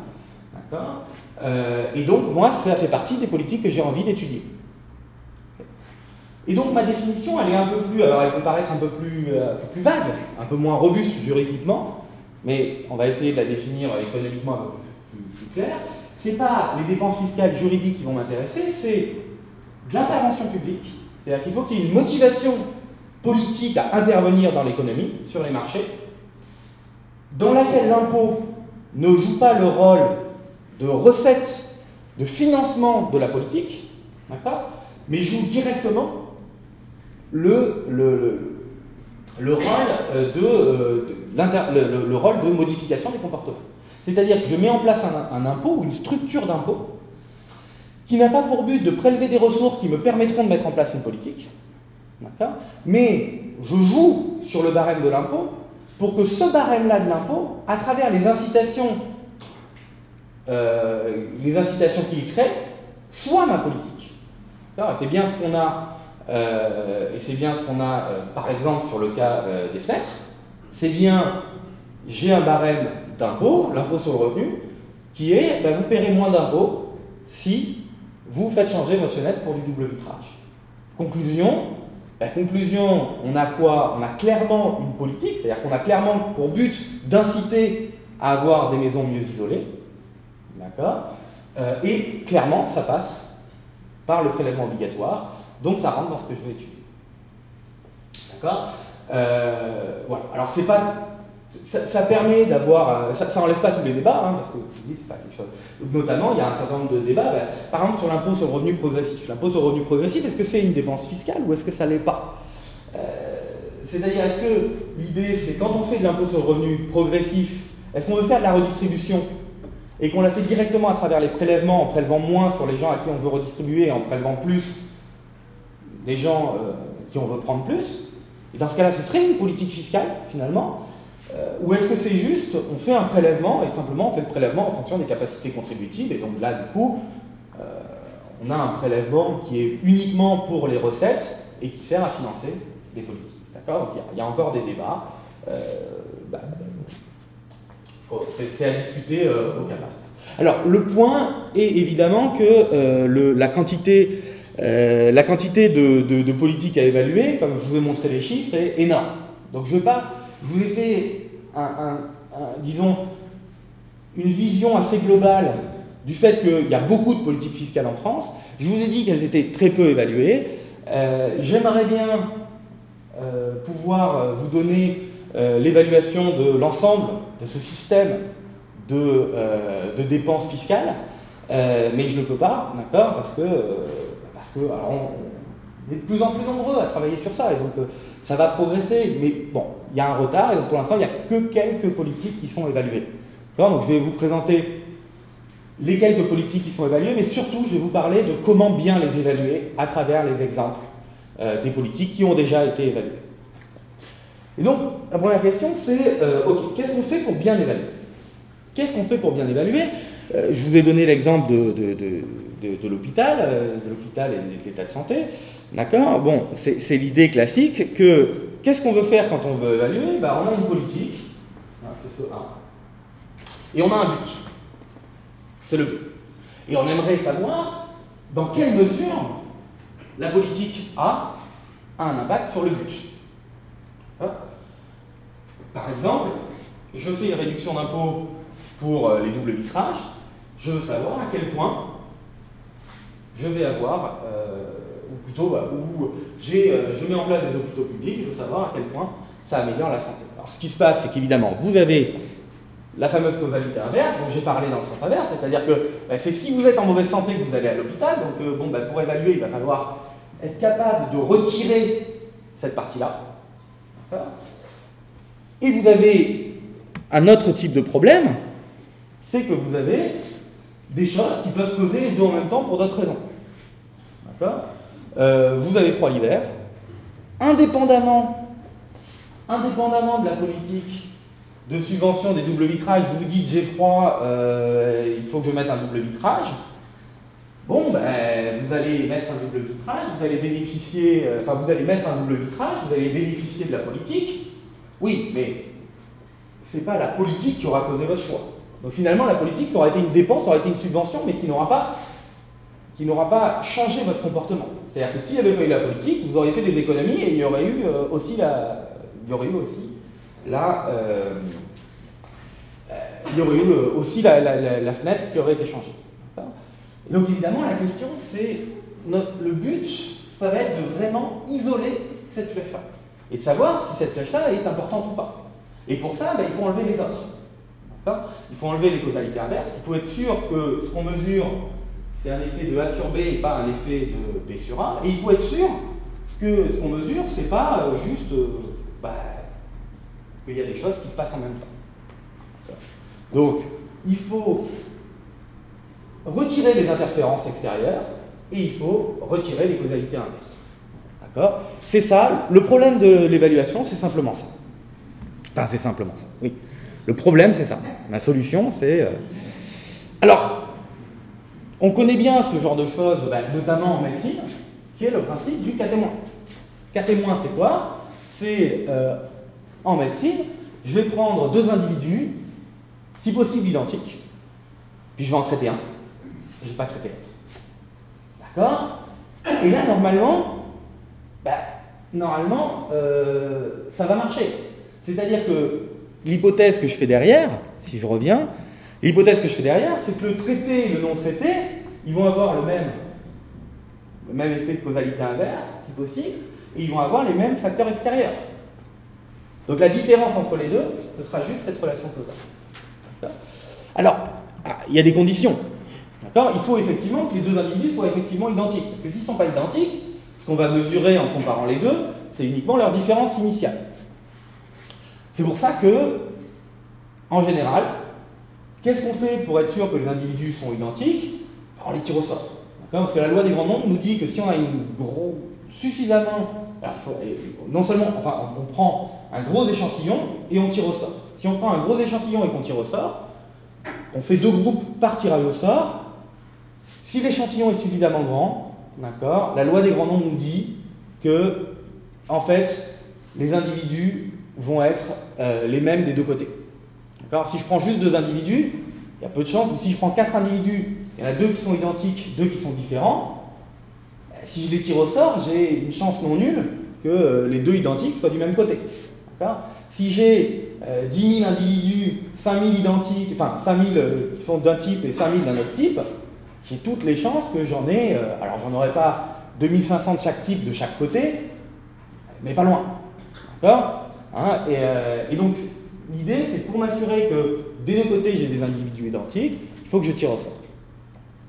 Euh, et donc, moi, ça fait partie des politiques que j'ai envie d'étudier. Et donc ma définition, elle est un peu plus, alors elle peut paraître un peu plus, euh, vague, un peu moins robuste juridiquement, mais on va essayer de la définir économiquement un peu plus, plus, claire. Ce n'est pas les dépenses fiscales juridiques qui vont m'intéresser, c'est l'intervention publique. C'est-à-dire qu'il faut qu'il y ait une motivation politique à intervenir dans l'économie, sur les marchés, dans laquelle l'impôt ne joue pas le rôle de recette, de financement de la politique, d'accord, mais joue directement le, le, le rôle, euh, de, euh, le, rôle de modification des comportements. C'est-à-dire que je mets en place un impôt ou une structure d'impôt qui n'a pas pour but de prélever des ressources qui me permettront de mettre en place une politique, mais je joue sur le barème de l'impôt pour que ce barème-là de l'impôt, à travers les incitations, euh, les incitations qu'il crée, soit ma politique. C'est bien ce qu'on a, euh, et c'est bien ce qu'on a, euh, par exemple, sur le cas des fenêtres. C'est bien, j'ai un barème d'impôt, l'impôt sur le revenu, qui est, ben, vous paierez moins d'impôts si vous faites changer votre fenêtre pour du double vitrage. Conclusion, conclusion, on a quoi? On a clairement une politique, c'est-à-dire qu'on a clairement pour but d'inciter à avoir des maisons mieux isolées. D'accord? Euh, Et clairement, ça passe par le prélèvement obligatoire, donc ça rentre dans ce que je veux étudier. D'accord? Euh, Voilà. Alors, c'est pas ça, permet d'avoir, euh, ça, n'enlève pas tous les débats, hein, parce que c'est pas quelque chose. Notamment, il y a un certain nombre de débats, ben, par exemple sur l'impôt sur le revenu progressif. L'impôt sur le revenu progressif, est-ce que c'est une dépense fiscale ou est-ce que ça l'est pas? Euh, C'est-à-dire, est-ce que l'idée, c'est quand on fait de l'impôt sur le revenu progressif, est-ce qu'on veut faire de la redistribution? Et qu'on la fait directement à travers les prélèvements, en prélevant moins sur les gens à qui on veut redistribuer et en prélevant plus des gens euh, qui on veut prendre plus? Et dans ce cas-là, ce serait une politique fiscale, finalement. Euh, ou est-ce que c'est juste, on fait un prélèvement et simplement on fait le prélèvement en fonction des capacités contributives et donc là du coup euh, on a un prélèvement qui est uniquement pour les recettes et qui sert à financer des politiques. D'accord? Il, y a encore des débats. Euh, bah, oh, c'est à discuter au cas Alors le point est évidemment que la quantité, la quantité de, de, politiques à évaluer, comme je vous ai montré les chiffres, est énorme. Donc je ne veux pas je vous ai fait, disons, une vision assez globale du fait qu'il y a beaucoup de politiques fiscales en France. Je vous ai dit qu'elles étaient très peu évaluées. Euh, j'aimerais bien euh, pouvoir euh, vous donner l'évaluation de l'ensemble de ce système de, dépenses fiscales, mais je ne peux pas, d'accord, parce que, parce que on, est de plus en plus nombreux à travailler sur ça, et donc ça va progresser, mais bon, il y a un retard, et donc pour l'instant, il n'y a que quelques politiques qui sont évaluées. Donc je vais vous présenter les quelques politiques qui sont évaluées, mais surtout, je vais vous parler de comment bien les évaluer à travers les exemples euh, des politiques qui ont déjà été évaluées. Et donc, la première question, c'est, euh, qu'est-ce qu'on fait pour bien évaluer? Qu'est-ce qu'on fait pour bien évaluer? Euh, Je vous ai donné l'exemple de, de l'hôpital, de l'hôpital et de l'état de santé. D'accord? Bon, c'est l'idée classique que qu'est-ce qu'on veut faire quand on veut évaluer ben, On a une politique, et on a un but. C'est le but. Et on aimerait savoir dans quelle mesure la politique a un impact sur le but. Par exemple, je fais une réduction d'impôt pour euh, les doubles vitrages, je veux savoir à quel point je vais avoir euh, ou plutôt bah, où euh, je mets en place des hôpitaux publics, je veux savoir à quel point ça améliore la santé. Alors ce qui se passe, c'est qu'évidemment, vous avez la fameuse causalité inverse, dont j'ai parlé dans le sens inverse, c'est-à-dire que bah, c'est si vous êtes en mauvaise santé que vous allez à l'hôpital, donc euh, bon, bah, pour évaluer, il va falloir être capable de retirer cette partie-là. Et vous avez un autre type de problème, c'est que vous avez des choses qui peuvent causer les deux en même temps pour d'autres raisons. D'accord? Euh, vous avez froid l'hiver, indépendamment, indépendamment de la politique de subvention des doubles vitrages, vous vous dites j'ai froid, euh, il faut que je mette un double vitrage. Bon, ben, vous allez mettre un double vitrage, vous allez bénéficier, euh, enfin, vous allez mettre un double vitrage, vous allez bénéficier de la politique. Oui, mais c'est pas la politique qui aura causé votre choix. Donc finalement, la politique, ça aurait été une dépense, ça aurait été une subvention, mais qui n'aura pas, qui n'aura pas changé votre comportement. C'est-à-dire que s'il n'y avait pas eu la politique, vous auriez fait des économies et il y aurait eu euh, aussi la, il y aurait eu aussi la, euh, euh, il y aurait eu aussi la, fenêtre qui aurait été changée. donc évidemment, la question, c'est le but, ça va être de vraiment isoler cette flèche-là et de savoir si cette flèche-là est importante ou pas. Et pour ça, ben, il faut enlever les autres. Il faut enlever les causalités inverses. Il faut être sûr que ce qu'on mesure c'est un effet de A sur B et pas un effet de B sur A. Et il faut être sûr que ce qu'on mesure, c'est pas euh, juste euh, bah, qu'il y a des choses qui se passent en même temps. Donc, il faut retirer les interférences extérieures et il faut retirer les causalités inverses. D'accord? C'est ça, le problème de l'évaluation, c'est simplement ça. Enfin, c'est simplement ça, oui. Le problème, c'est ça. Ma solution, c'est... Euh, alors, on connaît bien ce genre de choses, bah, notamment en médecine, qui est le principe du cas témoin. Cas témoin, c'est quoi? C'est, euh, en médecine, je vais prendre deux individus, si possible identiques, puis je vais en traiter un, je ne vais pas traiter l'autre. D'accord? Et là, normalement, bah, normalement, euh, ça va marcher. C'est-à-dire que l'hypothèse que je fais derrière, si je reviens, l'hypothèse que je fais derrière, c'est que le traité et le non traité, ils vont avoir le même, le même effet de causalité inverse, si possible, et ils vont avoir les mêmes facteurs extérieurs. Donc la différence entre les deux, ce sera juste cette relation causale. Alors, ah, il y a des conditions. Il faut effectivement que les deux individus soient effectivement identiques. Parce que s'ils ne sont pas identiques, ce qu'on va mesurer en comparant les deux, c'est uniquement leur différence initiale. C'est pour ça que, en général, qu'est-ce qu'on fait pour être sûr que les individus sont identiques? On les tire au sort. Parce que la loi des grands nombres nous dit que si on a une gros, suffisamment. non seulement, enfin, on prend un gros échantillon et on tire au sort. Si on prend un gros échantillon et qu'on tire au sort, on fait deux groupes par tirage au sort, si l'échantillon est suffisamment grand, d'accord, la loi des grands nombres nous dit que, en fait, les individus vont être euh, les mêmes des deux côtés. Si je prends juste deux individus, il y a peu de chance. Si je prends quatre individus, il y en a deux qui sont identiques, deux qui sont différents. Euh, si je les tire au sort, j'ai une chance non nulle que euh, les deux identiques soient du même côté. Si j'ai 10 000 individus, 5 000 identiques, enfin 5 000 qui sont d'un type et 5 000 d'un autre type, j'ai toutes les chances que j'en ai, euh, alors j'en aurai pas 2500 de chaque type de chaque côté, mais pas loin. D'accord? Hein, euh, et, donc, l'idée, c'est pour m'assurer que des deux côtés, j'ai des individus identiques, il faut que je tire au sort.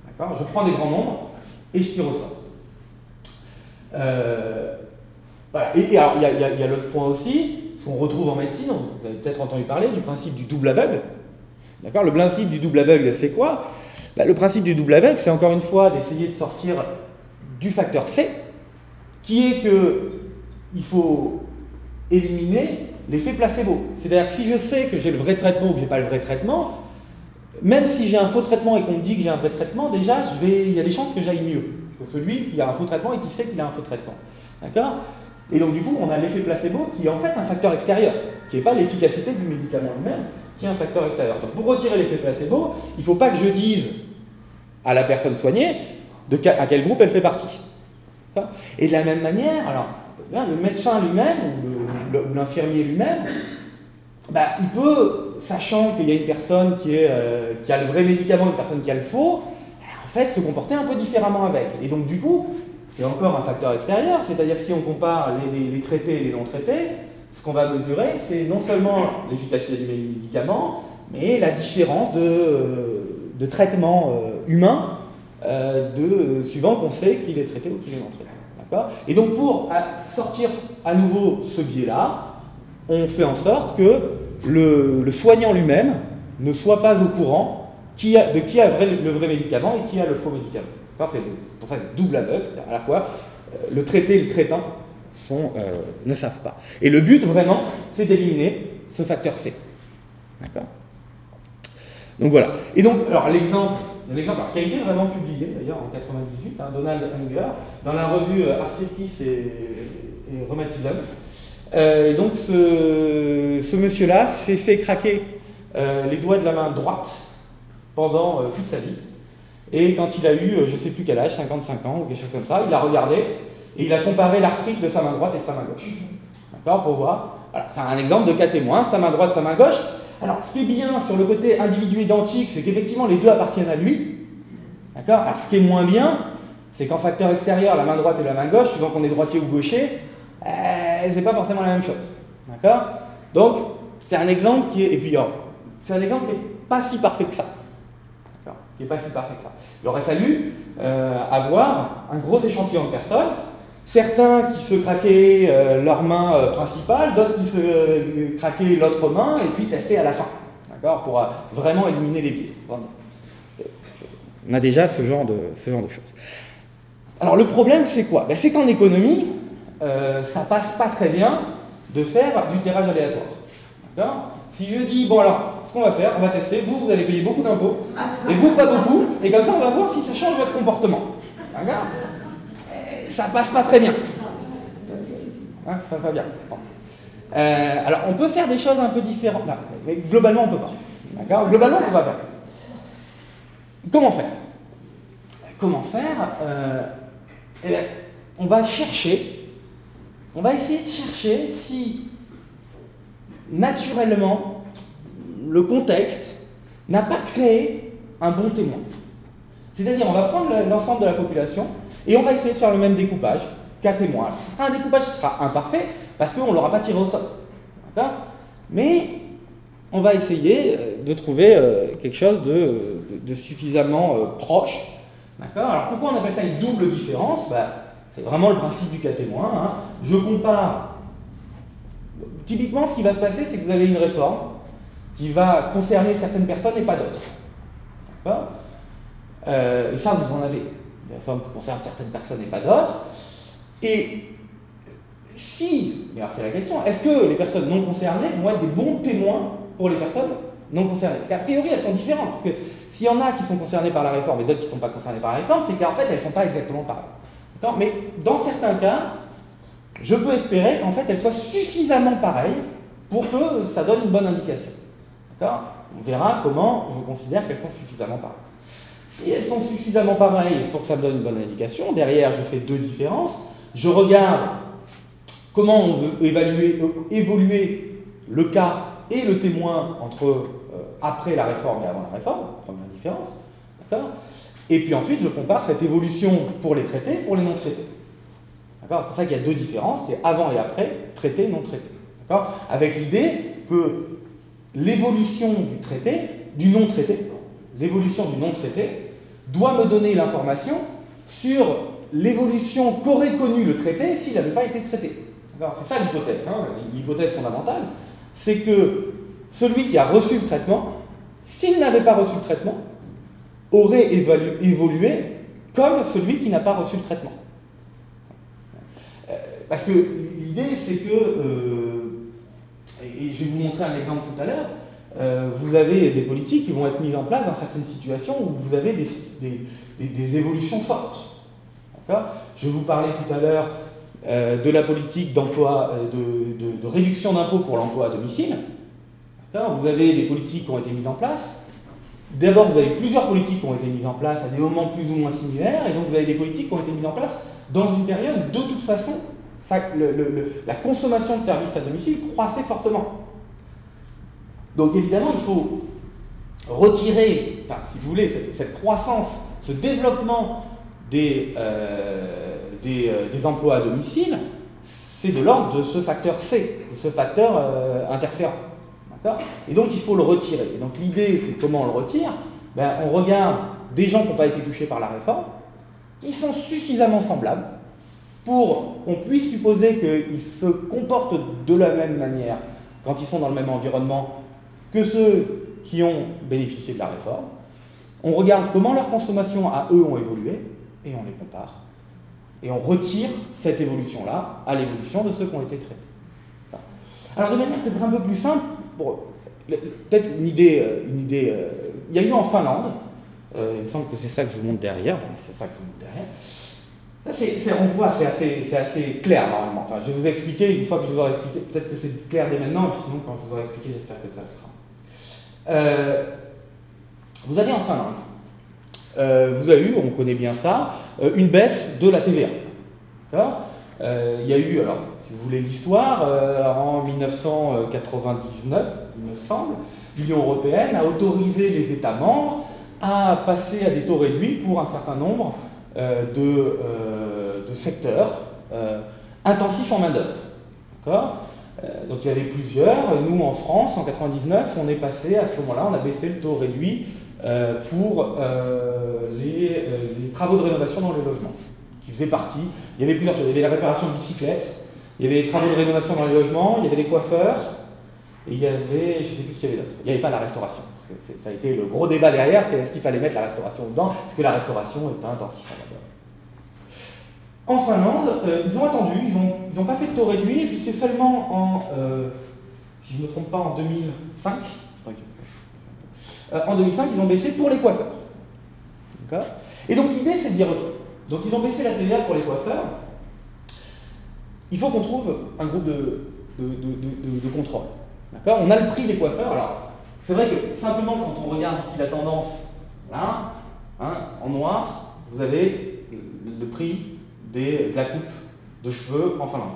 D'accord? Je prends des grands nombres et je tire au sort. Et, il y a, l'autre point aussi, ce qu'on retrouve en médecine, vous avez peut-être entendu parler du principe du double aveugle. D'accord? Le principe du double aveugle, c'est quoi? Bah, le principe du double aveugle, c'est encore une fois d'essayer de sortir du facteur C, qui est que il faut éliminer l'effet placebo. C'est-à-dire que si je sais que j'ai le vrai traitement ou que je n'ai pas le vrai traitement, même si j'ai un faux traitement et qu'on me dit que j'ai un vrai traitement, déjà, je vais, il y a des chances que j'aille mieux que celui qui a un faux traitement et qui sait qu'il a un faux traitement. D'accord? Et donc, du coup, on a l'effet placebo qui est en fait un facteur extérieur, qui n'est pas l'efficacité du médicament lui-même, qui est un facteur extérieur. Donc, pour retirer l'effet placebo, il ne faut pas que je dise à la personne soignée à quel groupe elle fait partie. Et de la même manière, alors, le médecin lui-même, ou l'infirmier lui-même, bah, il peut, sachant qu'il y a une personne euh, qui a le vrai médicament, une personne qui a le faux, en fait, se comporter un peu différemment avec. Et donc, du coup, c'est encore un facteur extérieur, c'est-à-dire que si on compare les, traités et les non traités, ce qu'on va mesurer, c'est non seulement l'efficacité du médicament, mais la différence de, de traitement euh, humain euh, de, suivant qu'on sait qu'il est traité ou qu'il est non traité. Et donc pour sortir à nouveau ce biais-là, on fait en sorte que le, soignant lui-même ne soit pas au courant de qui a le vrai médicament et qui a le faux médicament. C'est pour ça que double aveugle, à la fois euh, le traité et le traitant sont, ne savent pas. Et le but vraiment, c'est d'éliminer ce facteur C. D'accord? Donc voilà. Et donc, alors l'exemple, l'exemple qui a été vraiment publié d'ailleurs en 98, hein, Donald Unger, dans la revue euh, Arthritis et, et Rheumatism. Euh, et donc ce, monsieur-là s'est fait craquer euh, les doigts de la main droite pendant toute sa vie. Et quand il a eu, je ne sais plus quel âge, 55 ans ou quelque chose comme ça, il a regardé et il a comparé l'arthrite de sa main droite et de sa main gauche. D'accord? Pour voir. Voilà, c'est un exemple de cas témoin, sa main droite, sa main gauche. Alors, ce qui est bien sur le côté individu identique, c'est qu'effectivement, les deux appartiennent à lui. D'accord? Alors, ce qui est moins bien, c'est qu'en facteur extérieur, la main droite et la main gauche, souvent qu'on est droitier ou gaucher, eh, c'est pas forcément la même chose. D'accord? Donc, c'est un exemple qui est. Et puis, c'est un exemple qui n'est pas si parfait que ça. Qui pas si parfait que ça. Il aurait fallu euh, avoir un gros échantillon de personnes Certains qui se craquaient euh, leur main euh, principale, d'autres qui se euh, craquaient l'autre main et puis testaient à la fin. d'accord, pour vraiment éliminer les biais. On a déjà ce genre de, ce genre de choses. Alors le problème, c'est quoi? Ben, C'est qu'en économie, ça passe pas très bien de faire du tirage aléatoire. D'accord? Si je dis, bon alors, ce qu'on va faire, on va tester, vous, vous allez payer beaucoup d'impôts, et vous, pas beaucoup, et comme ça, on va voir si ça change votre comportement. D'accord? Ça passe pas très bien. Hein, ça va bien. Euh, alors, on peut faire des choses un peu différentes, mais globalement, on peut pas. D'accord? Globalement, on va faire. Comment faire? Comment faire euh, eh On va chercher, on va essayer de chercher si naturellement le contexte n'a pas créé un bon témoin. C'est-à-dire, on va prendre l'ensemble de la population et on va essayer de faire le même découpage qu'un témoin. Ce sera un découpage qui sera imparfait parce qu'on ne l'aura pas tiré au sol. Mais on va essayer euh, de trouver euh, quelque chose de, suffisamment euh, proche. D'accord? Alors pourquoi on appelle ça une double différence? Bah, C'est vraiment le principe du cas témoin. Hein. Je compare. Typiquement, ce qui va se passer, c'est que vous avez une réforme qui va concerner certaines personnes et pas d'autres. D'accord? Et ça, vous en avez. Réformes qui concernent certaines personnes et pas d'autres. Et si, mais alors c'est la question, est-ce que les personnes non concernées vont être des bons témoins pour les personnes non concernées? Parce qu'a priori, elles sont différentes. Parce que s'il y en a qui sont concernées par la réforme et d'autres qui ne sont pas concernées par la réforme, c'est qu'en fait, elles ne sont pas exactement pareilles. Mais dans certains cas, je peux espérer qu'en fait, elles soient suffisamment pareilles pour que ça donne une bonne indication. On verra comment je considère qu'elles sont suffisamment pareilles. Si elles sont suffisamment pareilles pour que ça me donne une bonne indication, derrière, je fais deux différences. Je regarde comment on veut évaluer, euh, évoluer le cas et le témoin entre euh, après la réforme et avant la réforme, première différence. Et puis ensuite, je compare cette évolution pour les traités pour les non-traités. C'est pour ça qu'il y a deux différences, c'est avant et après, traité, non-traité. Avec l'idée que l'évolution du traité, du non-traité, l'évolution du non-traité, doit me donner l'information sur l'évolution qu'aurait connue le traité s'il n'avait pas été traité. C'est ça l'hypothèse, hein, l'hypothèse fondamentale, c'est que celui qui a reçu le traitement, s'il n'avait pas reçu le traitement, aurait évolué comme celui qui n'a pas reçu le traitement. Euh, parce que l'idée, c'est que, euh, et je vais vous montrer un exemple tout à l'heure, euh, vous avez des politiques qui vont être mises en place dans certaines situations où vous avez des, évolutions fortes. Je vous parlais tout à l'heure euh, de la politique d'emploi, euh, de, réduction d'impôts pour l'emploi à domicile. Vous avez des politiques qui ont été mises en place. D'abord, vous avez plusieurs politiques qui ont été mises en place à des moments plus ou moins similaires, et donc vous avez des politiques qui ont été mises en place dans une période, de toute façon, la consommation de services à domicile croissait fortement. Donc évidemment, il faut retirer, si vous voulez, cette, croissance, ce développement des, euh, euh, des, emplois à domicile, c'est de l'ordre de ce facteur C, de ce facteur euh, interférent. Et donc il faut le retirer. Et donc l'idée, c'est comment on le retire? Ben, On regarde des gens qui n'ont pas été touchés par la réforme, qui sont suffisamment semblables pour qu'on puisse supposer qu'ils se comportent de la même manière quand ils sont dans le même environnement que ceux qui ont bénéficié de la réforme. On regarde comment leur consommation à eux ont évolué et on les compare et on retire cette évolution-là à l'évolution de ceux qui ont été traités. Alors de manière peut-être un peu plus simple, peut-être une idée, euh, une idée euh, il y a eu en Finlande, euh, il me semble que c'est ça que je vous montre derrière, c'est ça que je vous montre derrière. on voit, c'est assez, assez, clair normalement. Enfin, je vais vous expliquer, une fois que je vous aurai expliqué, peut-être que c'est clair dès maintenant, sinon quand je vous aurai expliqué, j'espère que ça sera. vous avez en Finlande, vous avez eu, on connaît bien ça, euh, une baisse de la TVA. Euh, il y a eu, alors, si vous voulez l'histoire, euh, en 1999, il me semble, l'Union européenne a autorisé les États membres à passer à des taux réduits pour un certain nombre de, secteurs intensifs en main-d'œuvre. Donc il y avait plusieurs. Nous, en France, en 1999, on est passé, à ce moment-là, on a baissé le taux réduit euh, pour euh, les, euh, travaux de rénovation dans les logements, qui faisaient partie. Il y avait plusieurs choses. Il y avait la réparation de bicyclettes, il y avait les travaux de rénovation dans les logements, il y avait les coiffeurs, et il y avait, je ne sais plus ce qu'il y avait d'autre, il n'y avait pas la restauration. Ça a été le gros débat derrière, c'est est-ce qu'il fallait mettre la restauration dedans, est-ce que la restauration est intensive en Finlande, euh, ils ont attendu, ils n'ont pas fait de taux réduit, et puis c'est seulement en, euh, si je ne me trompe pas, en 2005, euh, en 2005, ils ont baissé pour les coiffeurs. Et donc l'idée, c'est de dire, ok, donc ils ont baissé la TVA pour les coiffeurs, il faut qu'on trouve un groupe de, de, contrôle. D'accord? On a le prix des coiffeurs. Alors, c'est vrai que simplement quand on regarde ici la tendance, là, hein, en noir, vous avez le prix de la coupe de cheveux en Finlande.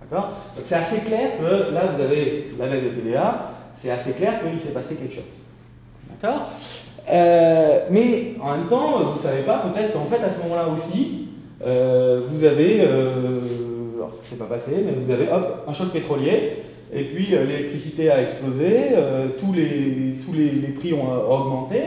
D'accord? Donc c'est assez clair que là, vous avez la baisse de TVA, c'est assez clair qu'il s'est passé quelque chose. D'accord? Euh, Mais en même temps, vous ne savez pas, peut-être qu'en fait, à ce moment-là aussi, euh, vous avez, euh, alors c'est pas passé, mais vous avez hop, un choc pétrolier, et puis l'électricité a explosé, tous, les, tous les, les prix ont augmenté,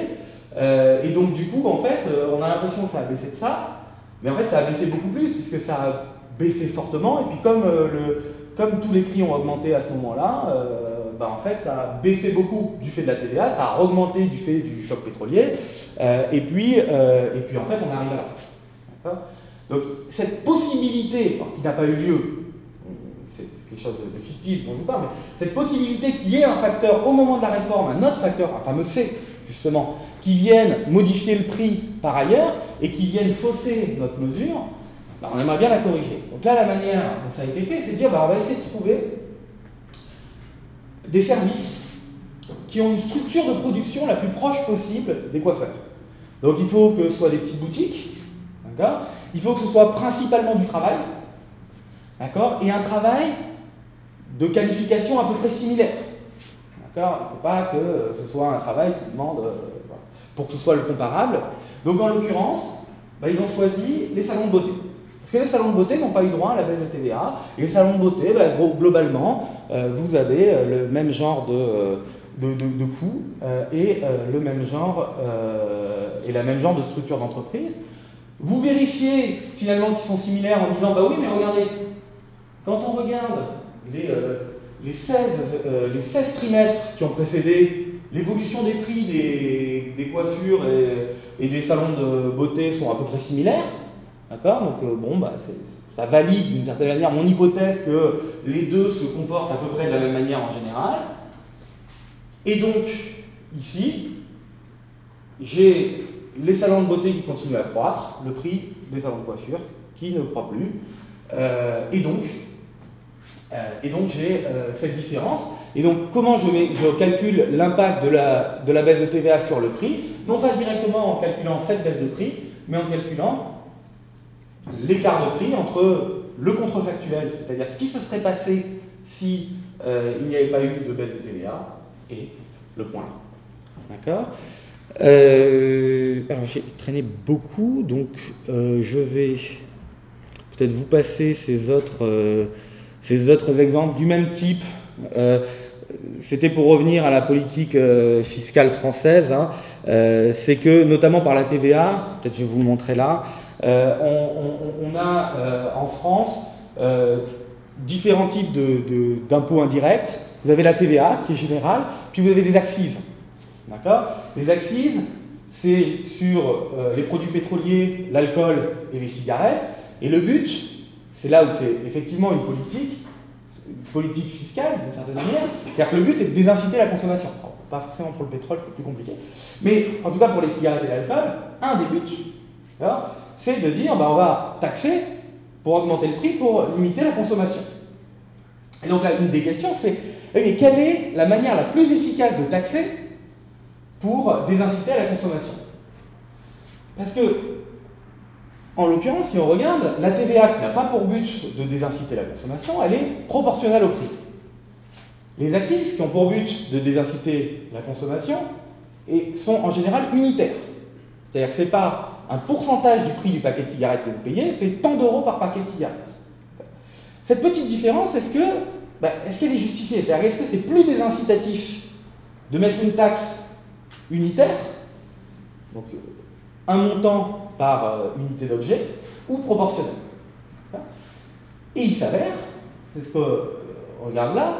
et donc du coup, en fait, on a l'impression que ça a baissé de ça, mais en fait, ça a baissé beaucoup plus, puisque ça a baissé fortement, et puis comme, euh, tous les prix ont augmenté à ce moment-là, euh, bah, en fait, ça a baissé beaucoup du fait de la TVA, ça a augmenté du fait du choc pétrolier, euh, et, puis, et puis en fait, on arrive là. Donc, cette possibilité, qui n'a pas eu lieu, c'est quelque chose de, fictif dont je vous parle, mais cette possibilité qu'il y ait un facteur au moment de la réforme, un autre facteur, un fameux C, justement, qui viennent modifier le prix par ailleurs et qui viennent fausser notre mesure, bah, on aimerait bien la corriger. Donc là, la manière dont ça a été fait, c'est de dire bah, on va essayer de trouver des services qui ont une structure de production la plus proche possible des coiffeurs. Donc il faut que ce soit des petites boutiques, Il faut que ce soit principalement du travail, d'accord? Et un travail de qualification à peu près similaire. D'accord? Il ne faut pas que ce soit un travail qui demande euh, pour que ce soit le comparable. Donc en l'occurrence, bah, ils ont choisi les salons de beauté. Parce que les salons de beauté n'ont pas eu droit à la baisse de TVA. Et les salons de beauté, bah, globalement, euh, vous avez euh, le même genre de, euh, de, coûts et le même genre et la même genre de structure d'entreprise. Vous vérifiez finalement qu'ils sont similaires en disant bah oui mais regardez, quand on regarde les, les, 16, les 16 trimestres qui ont précédé L'évolution des prix des, coiffures et, des salons de beauté sont à peu près similaires. D'accord? Donc, euh, bon, bah, ça valide d'une certaine manière mon hypothèse que les deux se comportent à peu près de la même manière en général. Et donc, ici, j'ai les salons de beauté qui continuent à croître, le prix des salons de coiffure qui ne croît plus. Euh, et donc, et donc j'ai cette différence. Et donc, comment je, calcule l'impact de la, baisse de TVA sur le prix? Non pas directement en calculant cette baisse de prix, mais en calculant l'écart de prix entre le contrefactuel, c'est-à-dire ce qui se serait passé si euh, n'y avait pas eu de baisse de TVA, et le point. D'accord? Euh, Alors j'ai traîné beaucoup, donc euh, je vais peut-être vous passer ces autres, ces autres exemples du même type c'était pour revenir à la politique euh, fiscale française, hein. euh, c'est que notamment par la TVA, peut-être je vais vous le montrer là, euh, on, a en France différents types d'impôts indirects. Vous avez la TVA qui est générale, puis vous avez des accises. D'accord? Les accises, c'est sur les produits pétroliers, l'alcool et les cigarettes. Et le but, c'est là où c'est effectivement une politique, politique fiscale, d'une certaine manière. Que le but est de désinciter la consommation. pas forcément pour le pétrole, c'est plus compliqué. Mais en tout cas pour les cigarettes et l'alcool, un des buts, c'est de dire bah, on va taxer pour augmenter le prix, pour limiter la consommation. Et donc là, une des questions, c'est eh quelle est la manière la plus efficace de taxer pour désinciter la consommation? Parce que en l'occurrence, si on regarde, la TVA qui n'a pas pour but de désinciter la consommation, elle est proportionnelle au prix. Les actifs qui ont pour but de désinciter la consommation sont en général unitaires. C'est-à-dire que ce n'est pas un pourcentage du prix du paquet de cigarettes que vous payez, c'est tant d'euros par paquet de cigarettes. Cette petite différence, est-ce que bah, est-ce qu'elle est justifiée? C'est-à-dire est-ce que c'est plus désincitatif de mettre une taxe unitaire, donc un montant par euh, unité d'objet ou proportionnel. Et il s'avère, c'est ce qu'on regarde là,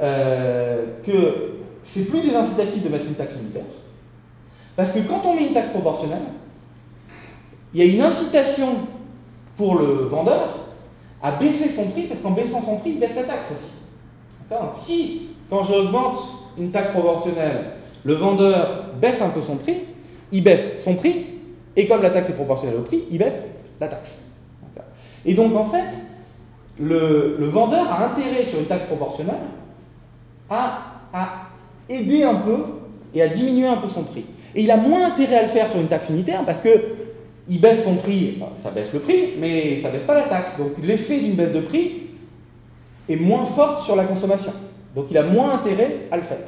euh, que c'est plus des incitatifs de mettre une taxe unitaire. Parce que quand on met une taxe proportionnelle, il y a une incitation pour le vendeur à baisser son prix, parce qu'en baissant son prix, il baisse la taxe aussi. Si, quand j'augmente une taxe proportionnelle, le vendeur baisse un peu son prix, il baisse son prix, et comme la taxe est proportionnelle au prix, il baisse la taxe. Et donc en fait, le, vendeur a intérêt sur une taxe proportionnelle à, aider un peu et à diminuer un peu son prix. Et il a moins intérêt à le faire sur une taxe unitaire parce que il baisse son prix, ça baisse le prix, mais ça baisse pas la taxe. Donc l'effet d'une baisse de prix est moins fort sur la consommation. Donc il a moins intérêt à le faire.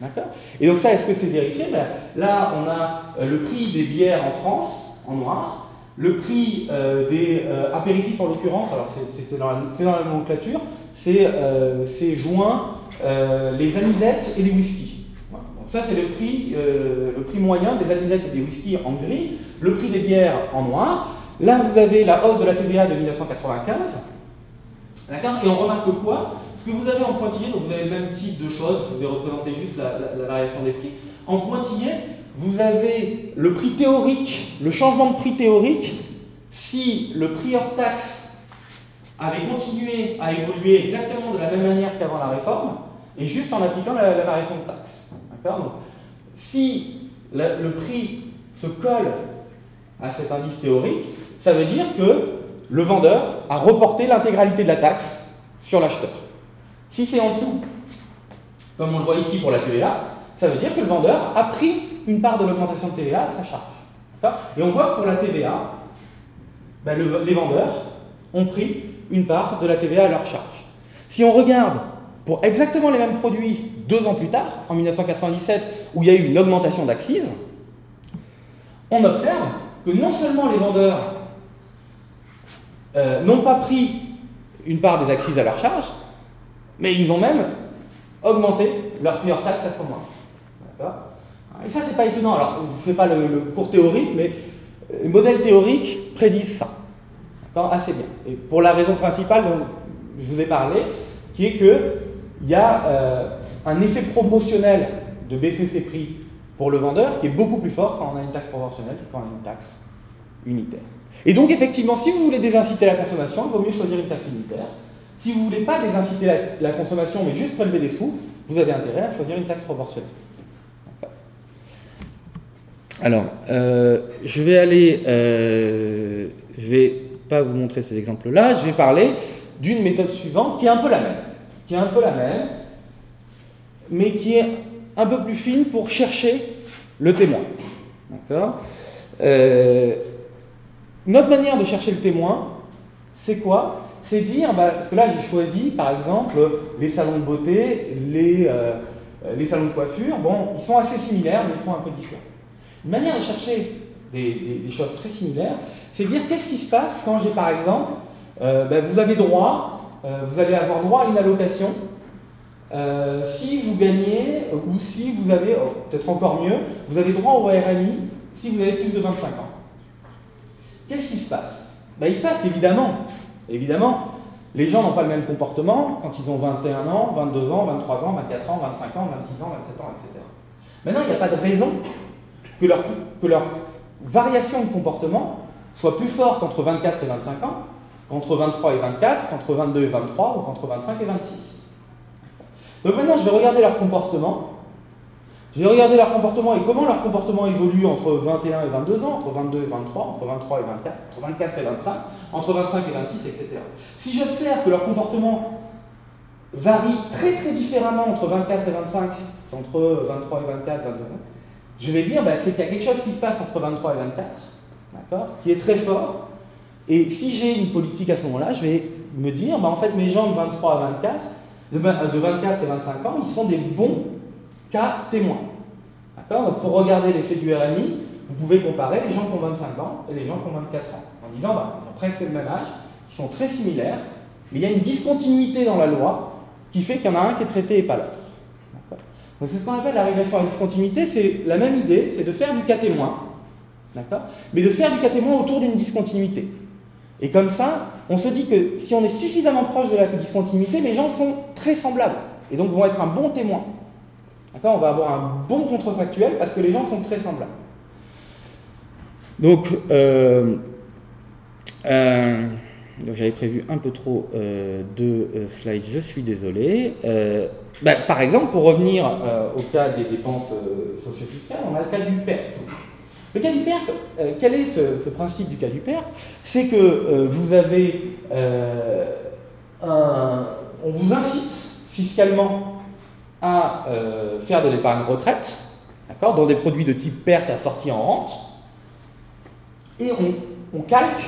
D'accord. Et donc ça, est-ce que c'est vérifié? Ben, Là, on a euh, le prix des bières en France, en noir, le prix euh, des euh, apéritifs en l'occurrence, alors c'est dans, la nomenclature, c'est joint les anisettes et les whisky. Donc ça, c'est le prix, le prix moyen des anisettes et des whisky en gris, le prix des bières en noir. Là, vous avez la hausse de la TVA de 1995. D'accord? Et on remarque quoi? Ce que vous avez en pointillé, donc vous avez le même type de choses, je vous ai représenté juste la, variation des prix. En pointillé, vous avez le prix théorique, le changement de prix théorique, si le prix hors taxe avait continué à évoluer exactement de la même manière qu'avant la réforme, et juste en appliquant la, variation de taxe. Donc, si le prix se colle à cet indice théorique, ça veut dire que le vendeur a reporté l'intégralité de la taxe sur l'acheteur. Si c'est en dessous, comme on le voit ici pour la TVA, ça veut dire que le vendeur a pris une part de l'augmentation de TVA à sa charge. Et on voit que pour la TVA, ben, les vendeurs ont pris une part de la TVA à leur charge. Si on regarde pour exactement les mêmes produits deux ans plus tard, en 1997, où il y a eu une augmentation d'accise, on observe que non seulement les vendeurs euh, n'ont pas pris une part des accises à leur charge, mais ils ont même augmenté leur prix hors taxe à ce moment-là. Et ça, c'est pas étonnant. Alors, je ne fais pas le, cours théorique, mais les modèles théoriques prédisent ça. Assez bien. Et pour la raison principale dont je vous ai parlé, qui est qu'il y a euh, un effet promotionnel de baisser ses prix pour le vendeur qui est beaucoup plus fort quand on a une taxe proportionnelle que quand on a une taxe unitaire. Et donc, effectivement, si vous voulez désinciter la consommation, il vaut mieux choisir une taxe unitaire. Si vous ne voulez pas désinciter la, consommation, mais juste prélever des sous, vous avez intérêt à choisir une taxe proportionnelle. Alors, euh, je vais aller, euh, je vais pas vous montrer ces exemples-là, je vais parler d'une méthode suivante qui est un peu la même, qui est un peu la même, mais qui est un peu plus fine pour chercher le témoin. D'accord euh, Notre manière de chercher le témoin, c'est quoi? C'est dire, bah, parce que là j'ai choisi par exemple les salons de beauté, les, euh, les salons de coiffure, bon, ils sont assez similaires, mais ils sont un peu différents. Une manière de chercher des, choses très similaires, c'est dire qu'est-ce qui se passe quand j'ai par exemple, euh, bah, vous avez droit, vous allez avoir droit à une allocation euh, si vous gagnez, ou si vous avez, oh, peut-être encore mieux, vous avez droit au RMI si vous avez plus de 25 ans. Qu'est-ce qui se passe? Ben, Il se passe qu'évidemment, évidemment, les gens n'ont pas le même comportement quand ils ont 21 ans, 22 ans, 23 ans, 24 ans, 25 ans, 26 ans, 27 ans, etc. Maintenant, il n'y a pas de raison que leur, que leur variation de comportement soit plus forte entre 24 et 25 ans qu'entre 23 et 24, qu'entre 22 et 23 ou qu'entre 25 et 26. Donc maintenant, je vais regarder leur comportement. Je vais regarder leur comportement et comment leur comportement évolue entre 21 et 22 ans, entre 22 et 23, entre 23 et 24, entre 24 et 25, entre 25 et 26, etc. Si j'observe que leur comportement varie très très différemment entre 24 et 25, entre 23 et 24, 22, je vais dire ben, c'est qu'il y a quelque chose qui se passe entre 23 et 24, d'accord, qui est très fort. Et si j'ai une politique à ce moment-là, je vais me dire, ben, en fait, mes gens de 23 à 24, de 24 et 25 ans, ils sont des bons cas témoins. Donc pour regarder l'effet du RMI, vous pouvez comparer les gens qui ont 25 ans et les gens qui ont 24 ans, en disant bah, ils ont presque le même âge, ils sont très similaires, mais il y a une discontinuité dans la loi qui fait qu'il y en a un qui est traité et pas l'autre. Donc c'est ce qu'on appelle la régulation à discontinuité, c'est la même idée, c'est de faire du cas témoin, mais de faire du cas témoin autour d'une discontinuité. Et comme ça, on se dit que si on est suffisamment proche de la discontinuité, les gens sont très semblables. et donc vont être un bon témoin. D'accord On va avoir un bon contrefactuel parce que les gens sont très semblables. Donc, euh, euh, j'avais prévu un peu trop euh, de slides, je suis désolé. Bah, par exemple, pour revenir au cas des dépenses socio-fiscales, on a le cas du PERP. Le cas du PERP, quel est ce, principe du cas du PERP C'est que vous avez un, on vous incite fiscalement à faire de l'épargne retraite, d'accord, dans des produits de type perte assortis en rente, et on, calque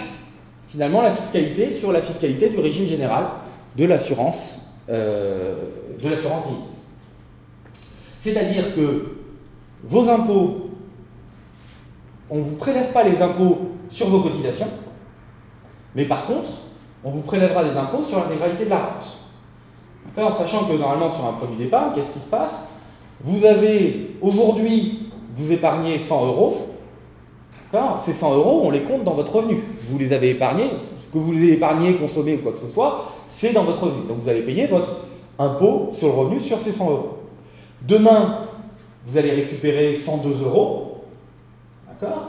finalement la fiscalité sur la fiscalité du régime général de l'assurance euh, de l'assurance C'est-à-dire que vos impôts, on ne vous prélève pas les impôts sur vos cotisations, mais par contre, on vous prélèvera des impôts sur l'intégralité de la rente. D'accord Sachant que normalement sur un produit d'épargne, qu'est-ce qui se passe? Vous avez aujourd'hui, vous épargnez 100 euros, ces 100 euros, on les compte dans votre revenu. Vous les avez épargnés, que vous les avez épargnés, consommés ou quoi que ce soit, c'est dans votre revenu. Donc vous allez payer votre impôt sur le revenu sur ces 100 euros. Demain, vous allez récupérer 102 euros. D'accord?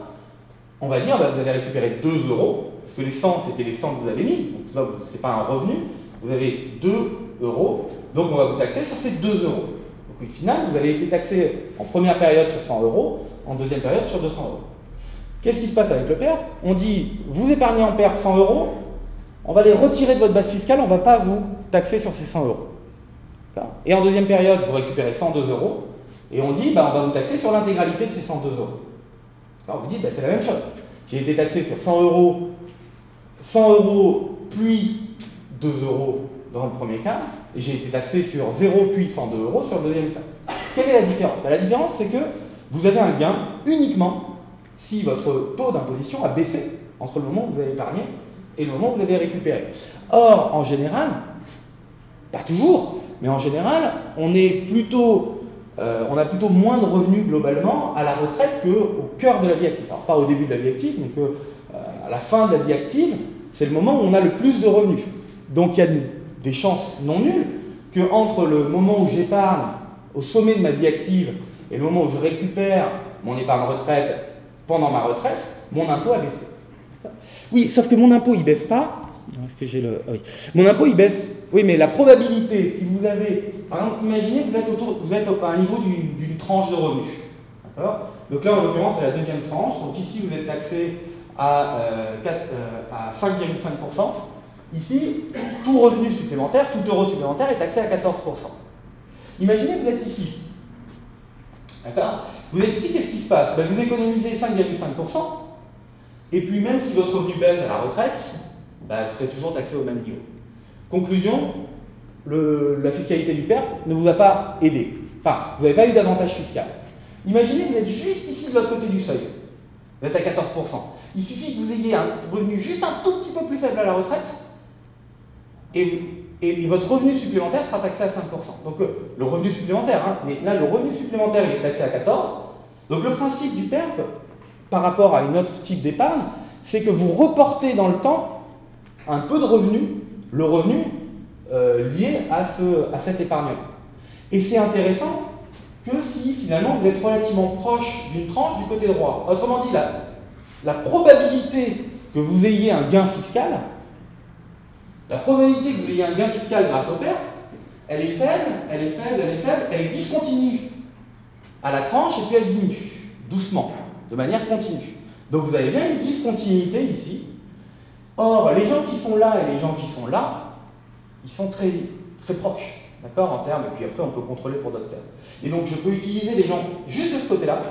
On va dire, bah, vous allez récupérer 2 euros, parce que les 100, c'était les 100 que vous avez mis. Donc ça, ce n'est pas un revenu. Vous avez 2 Donc on va vous taxer sur ces 2 euros. Donc au final, vous avez été taxé en première période sur 100 euros, en deuxième période sur 200 euros. Qu'est-ce qui se passe avec le PERP On dit, vous épargnez en PERP 100 euros, on va les retirer de votre base fiscale, on ne va pas vous taxer sur ces 100 euros. Et en deuxième période, vous récupérez 102 euros, et on dit, bah, on va vous taxer sur l'intégralité de ces 102 euros. Alors vous dites, bah, c'est la même chose. J'ai été taxé sur 100 euros, 100 euros, puis 2 euros dans le premier cas, et j'ai été taxé sur 0 puis 102 euros sur le deuxième cas. Quelle est la différence? Bah, La différence, c'est que vous avez un gain uniquement si votre taux d'imposition a baissé entre le moment où vous avez épargné et le moment où vous avez récupéré. Or, en général, pas toujours, mais en général, on euh, a plutôt moins de revenus globalement à la retraite qu'au cœur de la vie active. Alors pas au début de la vie active, mais qu'à euh, la fin de la vie active, c'est le moment où on a le plus de revenus. Donc il y a des chances non nulles que entre le moment où j'épargne au sommet de ma vie active et le moment où je récupère mon épargne retraite pendant ma retraite, mon impôt a baissé. Oui, sauf que mon impôt, il baisse pas. Est-ce que j'ai le. Oui. Mon impôt, il baisse. Oui, mais la probabilité, si vous avez. Par exemple, imaginez que vous êtes, autour, vous êtes à un niveau d'une tranche de revenus. D'accord? Donc là, en l'occurrence, c'est la deuxième tranche. Donc ici, vous êtes taxé à, euh, euh, à 5,5%. Ici, tout revenu supplémentaire, tout euro supplémentaire est taxé à 14%. Imaginez que vous êtes ici. D'accord? Vous êtes ici, qu'est-ce qui se passe? Ben, Vous économisez 5,5%, et puis même si votre revenu baisse à la retraite, ben, vous serez toujours taxé au même niveau. Conclusion, la fiscalité du PERP ne vous a pas aidé. Enfin, vous n'avez pas eu d'avantage fiscal. Imaginez que vous êtes juste ici de l'autre côté du seuil. Vous êtes à 14%. Il suffit que vous ayez un revenu juste un tout petit peu plus faible à la retraite, et votre revenu supplémentaire sera taxé à 5%. Donc euh, le revenu supplémentaire, hein, mais là le revenu supplémentaire il est taxé à 14%. Donc le principe du PERP, par rapport à une autre type d'épargne, c'est que vous reportez dans le temps un peu de revenu, le revenu euh, lié à, ce, à cette épargne. Et c'est intéressant que si finalement vous êtes relativement proche d'une tranche du côté droit. Autrement dit, la probabilité que vous ayez un gain fiscal, la probabilité que vous ayez un gain fiscal grâce au père, elle est faible, elle est faible, elle est faible, elle est discontinue à la tranche et puis elle diminue, doucement, de manière continue. Donc vous avez bien une discontinuité ici. Or, les gens qui sont là et les gens qui sont là, ils sont très, très proches, d'accord, en termes, et puis après on peut contrôler pour d'autres termes. Et donc je peux utiliser les gens juste de ce côté-là,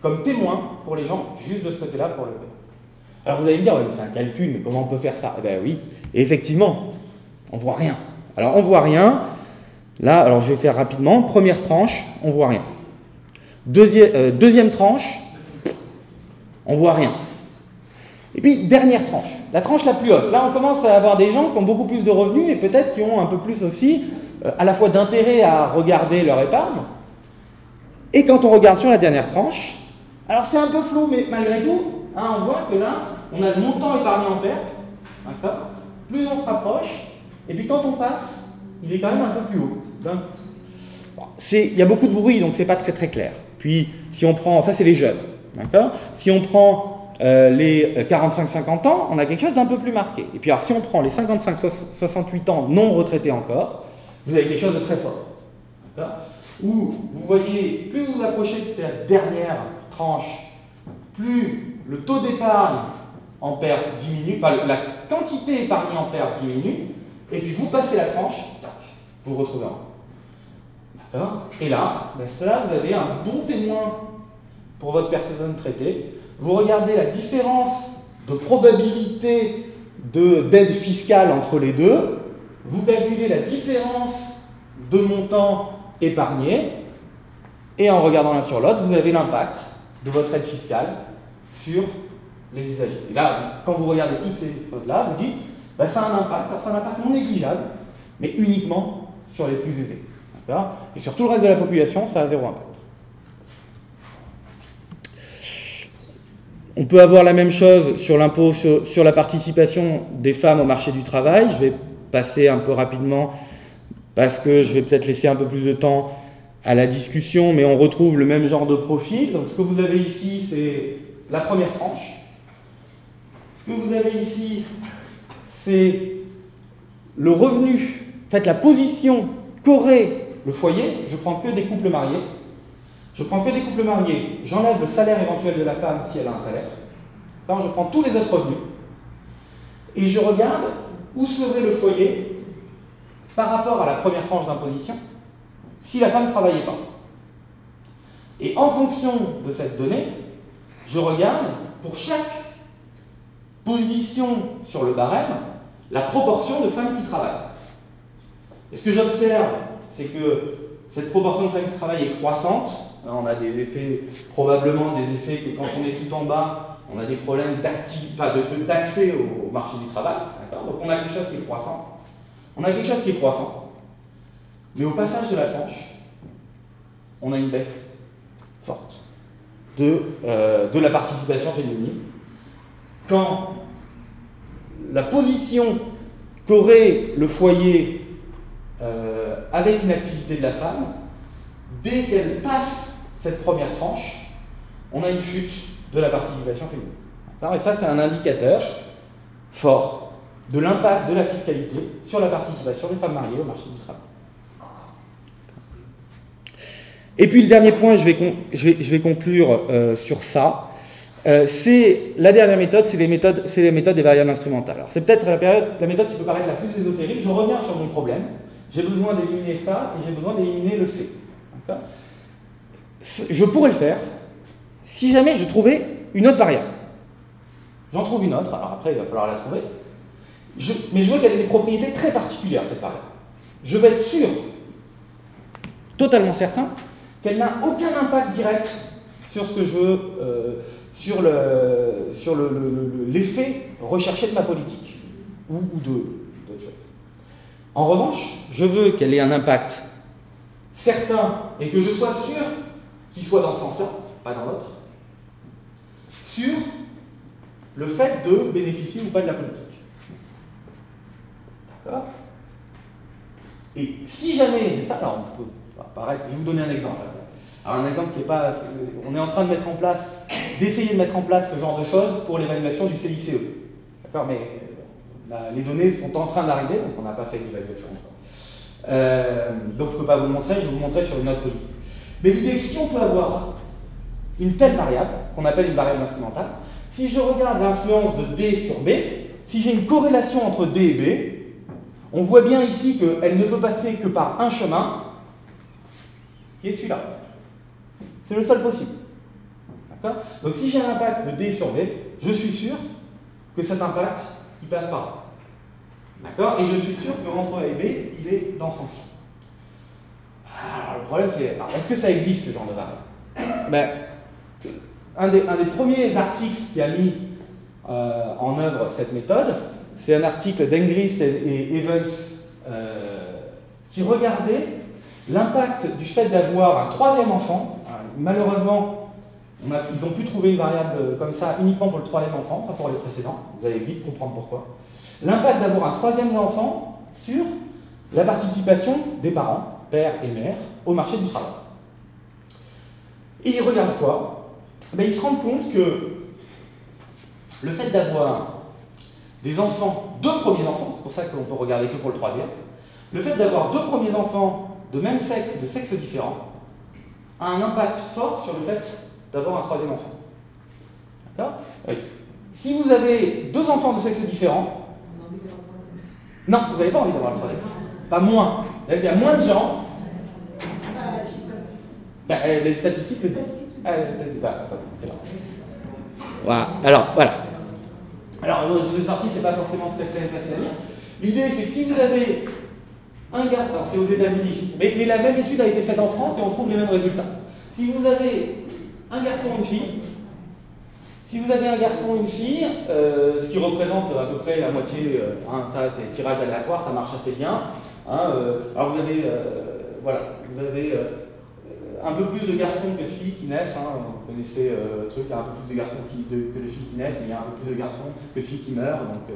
comme témoins pour les gens juste de ce côté-là pour le père. Alors vous allez me dire, c'est un calcul, mais comment on peut faire ça? Eh bien oui, et effectivement, on voit rien. Alors on voit rien. Là, alors je vais faire rapidement. Première tranche, on voit rien. Deuxième, euh, deuxième tranche, on voit rien. Et puis dernière tranche, la tranche la plus haute. Là, on commence à avoir des gens qui ont beaucoup plus de revenus et peut-être qui ont un peu plus aussi, euh, à la fois d'intérêt à regarder leur épargne. Et quand on regarde sur la dernière tranche, alors c'est un peu flou, mais malgré tout, hein, on voit que là, on a le montant épargné en perte, d'accord? Plus on se rapproche, et puis quand on passe, il est quand même un peu plus haut, il y a beaucoup de bruit, donc c'est pas très très clair. Puis, si on prend, ça c'est les jeunes, Si on prend euh, les 45-50 ans, on a quelque chose d'un peu plus marqué. Et puis, alors, si on prend les 55-68 ans non retraités encore, vous avez quelque chose de très fort. Où vous voyez, plus vous approchez de cette dernière tranche, plus le taux d'épargne en perte diminue, enfin, la quantité épargnée en perte diminue, et puis vous passez la tranche, vous retrouvez en D'accord? Et là, ben cela, vous avez un bon témoin pour votre personne traitée. Vous regardez la différence de probabilité d'aide fiscale entre les deux, vous calculez la différence de montant épargné, et en regardant l'un sur l'autre, vous avez l'impact de votre aide fiscale sur les usagers. Et là, quand vous regardez toutes ces choses-là, vous dites, ben, ça a un impact, ça a un impact non négligeable, mais uniquement sur les plus aisés. Et sur tout le reste de la population, ça a zéro impact. On peut avoir la même chose sur l'impôt sur, la participation des femmes au marché du travail. Je vais passer un peu rapidement parce que je vais peut-être laisser un peu plus de temps à la discussion, mais on retrouve le même genre de profil. Donc ce que vous avez ici, c'est la première tranche. Ce que vous avez ici, c'est le revenu, en fait la position qu'aurait le foyer, je prends que des couples mariés. Je prends que des couples mariés, j'enlève le salaire éventuel de la femme si elle a un salaire. je prends tous les autres revenus. Et je regarde où serait le foyer par rapport à la première tranche d'imposition si la femme ne travaillait pas. Et en fonction de cette donnée, je regarde pour chaque position sur le barème la proportion de femmes qui travaillent. Et ce que j'observe c'est que cette proportion de femmes qui travaillent est croissante. on a des effets, probablement des effets que quand on est tout en bas, on a des problèmes d'accès au, marché du travail. Donc on a quelque chose qui est croissant. On a quelque chose qui est croissant. Mais au passage de la tranche, on a une baisse forte de, euh, de la participation féminine. Quand la position qu'aurait le foyer euh, avec une activité de la femme, dès qu'elle passe cette première tranche, on a une chute de la participation féminine. Et ça, c'est un indicateur fort de l'impact de la fiscalité sur la participation des femmes mariées au marché du travail. Et puis le dernier point, je vais, conclure euh, sur ça. Euh, c'est la dernière méthode, c'est les méthodes, c'est les méthodes des variables instrumentales. Alors c'est peut-être la, méthode qui peut paraître la plus ésotérique. Je reviens sur mon problème. J'ai besoin d'éliminer ça et j'ai besoin d'éliminer le C. Je pourrais le faire si jamais je trouvais une autre variable. J'en trouve une autre, alors après il va falloir la trouver. mais je veux qu'elle ait des propriétés très particulières, cette variable. Je vais être sûr, totalement certain, qu'elle n'a aucun impact direct sur ce que je veux, euh, sur l'effet le, sur le, recherché de ma politique, ou, ou de, en revanche, je veux qu'elle ait un impact certain et que je sois sûr qu'il soit dans ce sens-là, pas dans l'autre, sur le fait de bénéficier ou pas de la politique. D'accord? Et si jamais, ça, on peut je vais vous donner un exemple. Alors un exemple qui est pas. On est en train de mettre en place, d'essayer de mettre en place ce genre de choses pour l'évaluation du CICE. D'accord Mais les données sont en train d'arriver, donc on n'a pas fait d'évaluation encore. Euh, donc je ne peux pas vous le montrer, je vais vous montrer sur une autre politique. Mais l'idée, si on peut avoir une telle variable, qu'on appelle une variable instrumentale, si je regarde l'influence de D sur B, si j'ai une corrélation entre D et B, on voit bien ici qu'elle ne peut passer que par un chemin, qui est celui-là. C'est le seul possible. Donc si j'ai un impact de D sur B, je suis sûr que cet impact, il passe par là. D'accord? Et je suis sûr que entre A et B, il est dans son sens. Alors le problème c'est, est-ce que ça existe ce genre de variable? Ben, un, des, un, des, premiers articles qui a mis euh, en œuvre cette méthode, c'est un article d'Engrist et, Evans euh, qui regardait l'impact du fait d'avoir un troisième enfant. Malheureusement, ils ont pu trouver une variable comme ça uniquement pour le troisième enfant, pas pour les précédents. Vous allez vite comprendre pourquoi l'impact d'avoir un troisième enfant sur la participation des parents père et mère, au marché du travail. Et ils regardent quoi? Ben, Ils se rendent compte que le fait d'avoir des enfants, deux premiers enfants, c'est pour ça qu'on peut regarder que pour le troisième, le fait d'avoir deux premiers enfants de même sexe, de sexe différent, a un impact fort sur le fait d'avoir un troisième enfant. D'accord oui. Si vous avez deux enfants de sexe différent, non, vous n'avez pas envie d'avoir le troisième. Pas moins. Il y a moins de gens. Bah, euh, les statistiques le disent. Ah, voilà. Alors, voilà. Alors, je vous ai sorti, c'est pas forcément très, très facile à lire. L'idée, c'est que si vous avez un garçon, c'est aux États-Unis, mais, la même étude a été faite en France et on trouve les mêmes résultats. Si vous avez un garçon et une fille, si vous avez un garçon une fille, euh, ce qui représente à peu près la moitié, euh, hein, ça c'est tirage aléatoire, ça marche assez bien. Hein, euh, alors vous avez, voilà, vous avez un peu plus de garçons que de filles qui naissent. Hein, vous connaissez le truc, il y a un peu plus de garçons que de filles qui naissent, mais il y a un peu plus de garçons que de filles qui meurent. Donc,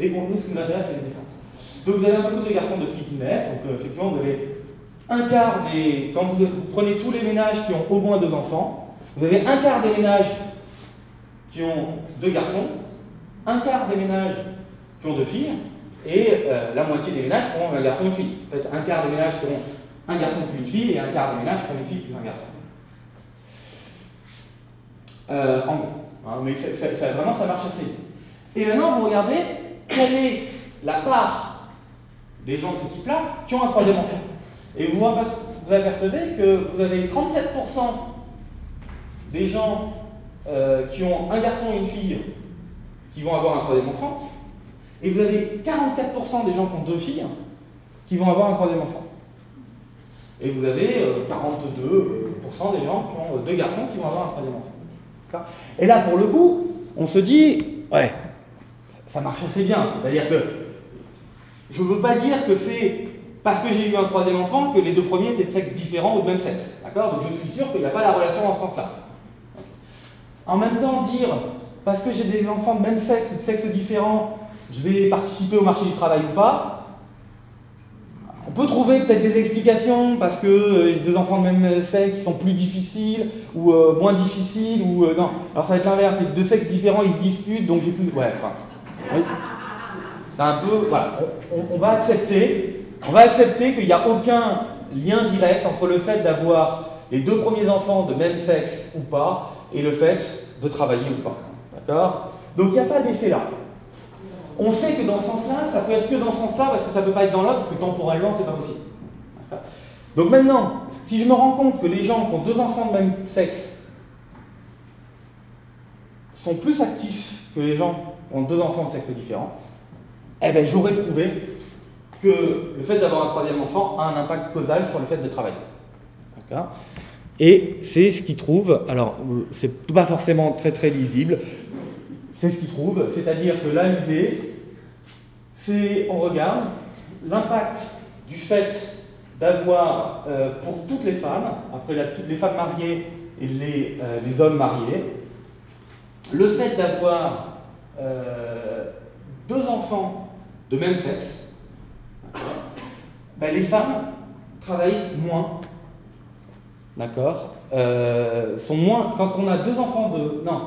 Et bon, nous, ce qui nous intéresse, c'est les naissances. Donc vous avez un peu plus de garçons de filles qui naissent, donc effectivement, vous avez un quart des. Quand vous, prenez tous les ménages qui ont au moins deux enfants, vous avez un quart des ménages qui ont deux garçons, un quart des ménages qui ont deux filles, et euh, la moitié des ménages qui ont un garçon et une fille. En fait, un quart des ménages qui ont un garçon puis une fille, et un quart des ménages qui ont une fille plus un garçon. Euh, en gros. Hein, mais vraiment, ça marche assez Et maintenant, vous regardez quelle est la part des gens de ce type-là qui ont un troisième enfant. Et vous apercevez que vous avez 37% des gens euh, qui ont un garçon et une fille qui vont avoir un troisième enfant, et vous avez 44% des gens qui ont deux filles qui vont avoir un troisième enfant. Et vous avez 42% euh, des gens qui ont deux garçons qui vont avoir un troisième enfant. Et là, pour le coup, on se dit, ouais, ça marche assez bien. C'est-à-dire que je ne veux pas dire que c'est parce que j'ai eu un troisième enfant que les deux premiers étaient de sexe différent ou de même sexe. D'accord? Donc je suis sûr qu'il n'y a pas la relation dans ce sens-là. En même temps, dire, parce que j'ai des enfants de même sexe ou de sexe différent, je vais participer au marché du travail ou pas, on peut trouver peut-être des explications parce que euh, j'ai des enfants de même sexe qui sont plus difficiles ou euh, moins difficiles ou euh, non. Alors ça va être l'inverse, c'est deux sexes différents, ils se disputent donc j'ai plus. Ouais, enfin. Oui. On, va accepter, qu'il n'y a aucun lien direct entre le fait d'avoir les deux premiers enfants de même sexe ou pas et le fait de travailler ou pas. D'accord? Donc il n'y a pas d'effet là. On sait que dans ce sens-là, ça peut être que dans ce sens-là, parce que ça ne peut pas être dans l'autre, parce que temporellement, c'est pas possible. Donc maintenant, si je me rends compte que les gens qui ont deux enfants de même sexe sont plus actifs que les gens qui ont deux enfants de sexe différent, eh bien j'aurais prouvé que le fait d'avoir un troisième enfant a un impact causal sur le fait de travailler. D'accord et c'est ce qu'il trouve, alors c'est pas forcément très très lisible, c'est ce qu'il trouve, c'est-à-dire que là l'idée, c'est on regarde l'impact du fait d'avoir euh, pour toutes les femmes, après les femmes mariées et les, euh, les hommes mariés, le fait d'avoir euh, deux enfants de même sexe, ben, les femmes travaillent moins d'accord, euh, sont moins. Quand on a deux enfants de. Non,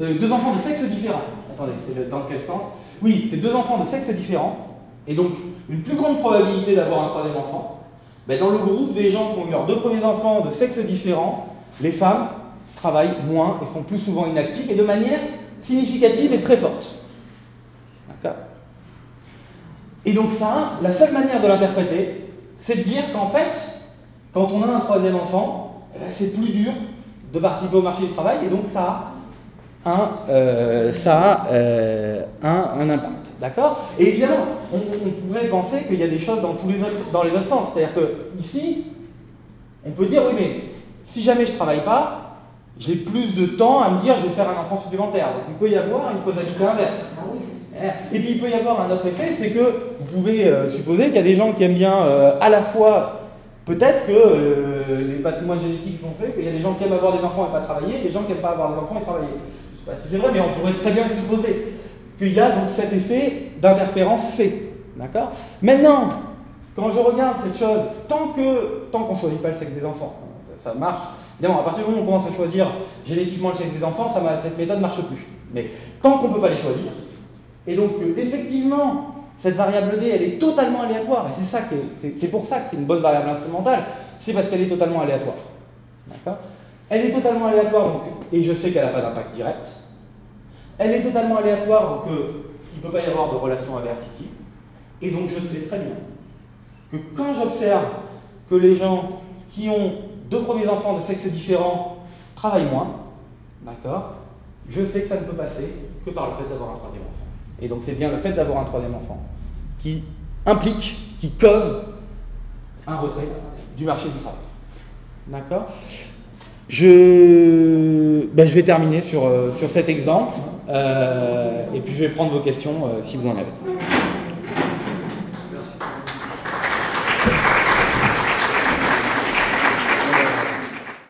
euh, deux enfants de sexe différent. Attendez, dans quel sens? Oui, c'est deux enfants de sexe différent, et donc une plus grande probabilité d'avoir un troisième enfant. Mais dans le groupe des gens qui ont eu leurs deux premiers enfants de sexe différent, les femmes travaillent moins et sont plus souvent inactives et de manière significative et très forte. D'accord Et donc ça, la seule manière de l'interpréter, c'est de dire qu'en fait, quand on a un troisième enfant, eh ben, c'est plus dur de participer au marché du travail et donc ça a un, euh, ça euh, un, impact. D'accord? Et évidemment, on, pourrait penser qu'il y a des choses dans, tous les autres, dans les autres sens. C'est-à-dire que ici, on peut dire oui, mais si jamais je ne travaille pas, j'ai plus de temps à me dire je vais faire un enfant supplémentaire. Donc il peut y avoir une causalité inverse. Ah et puis il peut y avoir un autre effet, c'est que pouvez euh, supposer qu'il y a des gens qui aiment bien à la fois Peut-être que euh, les patrimoines génétiques sont faits, qu'il y a des gens qui aiment avoir des enfants et pas travailler, et des gens qui n'aiment pas avoir des enfants et travailler. Je sais pas si c'est vrai, mais on pourrait très bien supposer qu'il y a donc cet effet d'interférence C. D'accord? Maintenant, quand je regarde cette chose, tant que tant qu'on ne choisit pas le sexe des enfants, ça, ça marche. Évidemment, à partir du moment où on commence à choisir génétiquement le sexe des enfants, cette méthode ne marche plus. Mais tant qu'on ne peut pas les choisir, et donc euh, effectivement, cette variable D, elle est totalement aléatoire, et c'est ça c'est pour ça que c'est une bonne variable instrumentale, c'est parce qu'elle est totalement aléatoire. Elle est totalement aléatoire, et je sais qu'elle n'a pas d'impact direct. Elle est totalement aléatoire, donc euh, il ne peut pas y avoir de relation inverse ici. Et donc je sais très bien que quand j'observe que les gens qui ont deux premiers enfants de sexe différent travaillent moins, d'accord Je sais que ça ne peut passer que par le fait d'avoir un troisième enfant. Et donc c'est bien le fait d'avoir un troisième enfant qui implique, qui cause un retrait du marché du travail. D'accord? Je, ben, je vais terminer sur, euh, sur cet exemple euh, et puis je vais prendre vos questions euh, si vous en avez.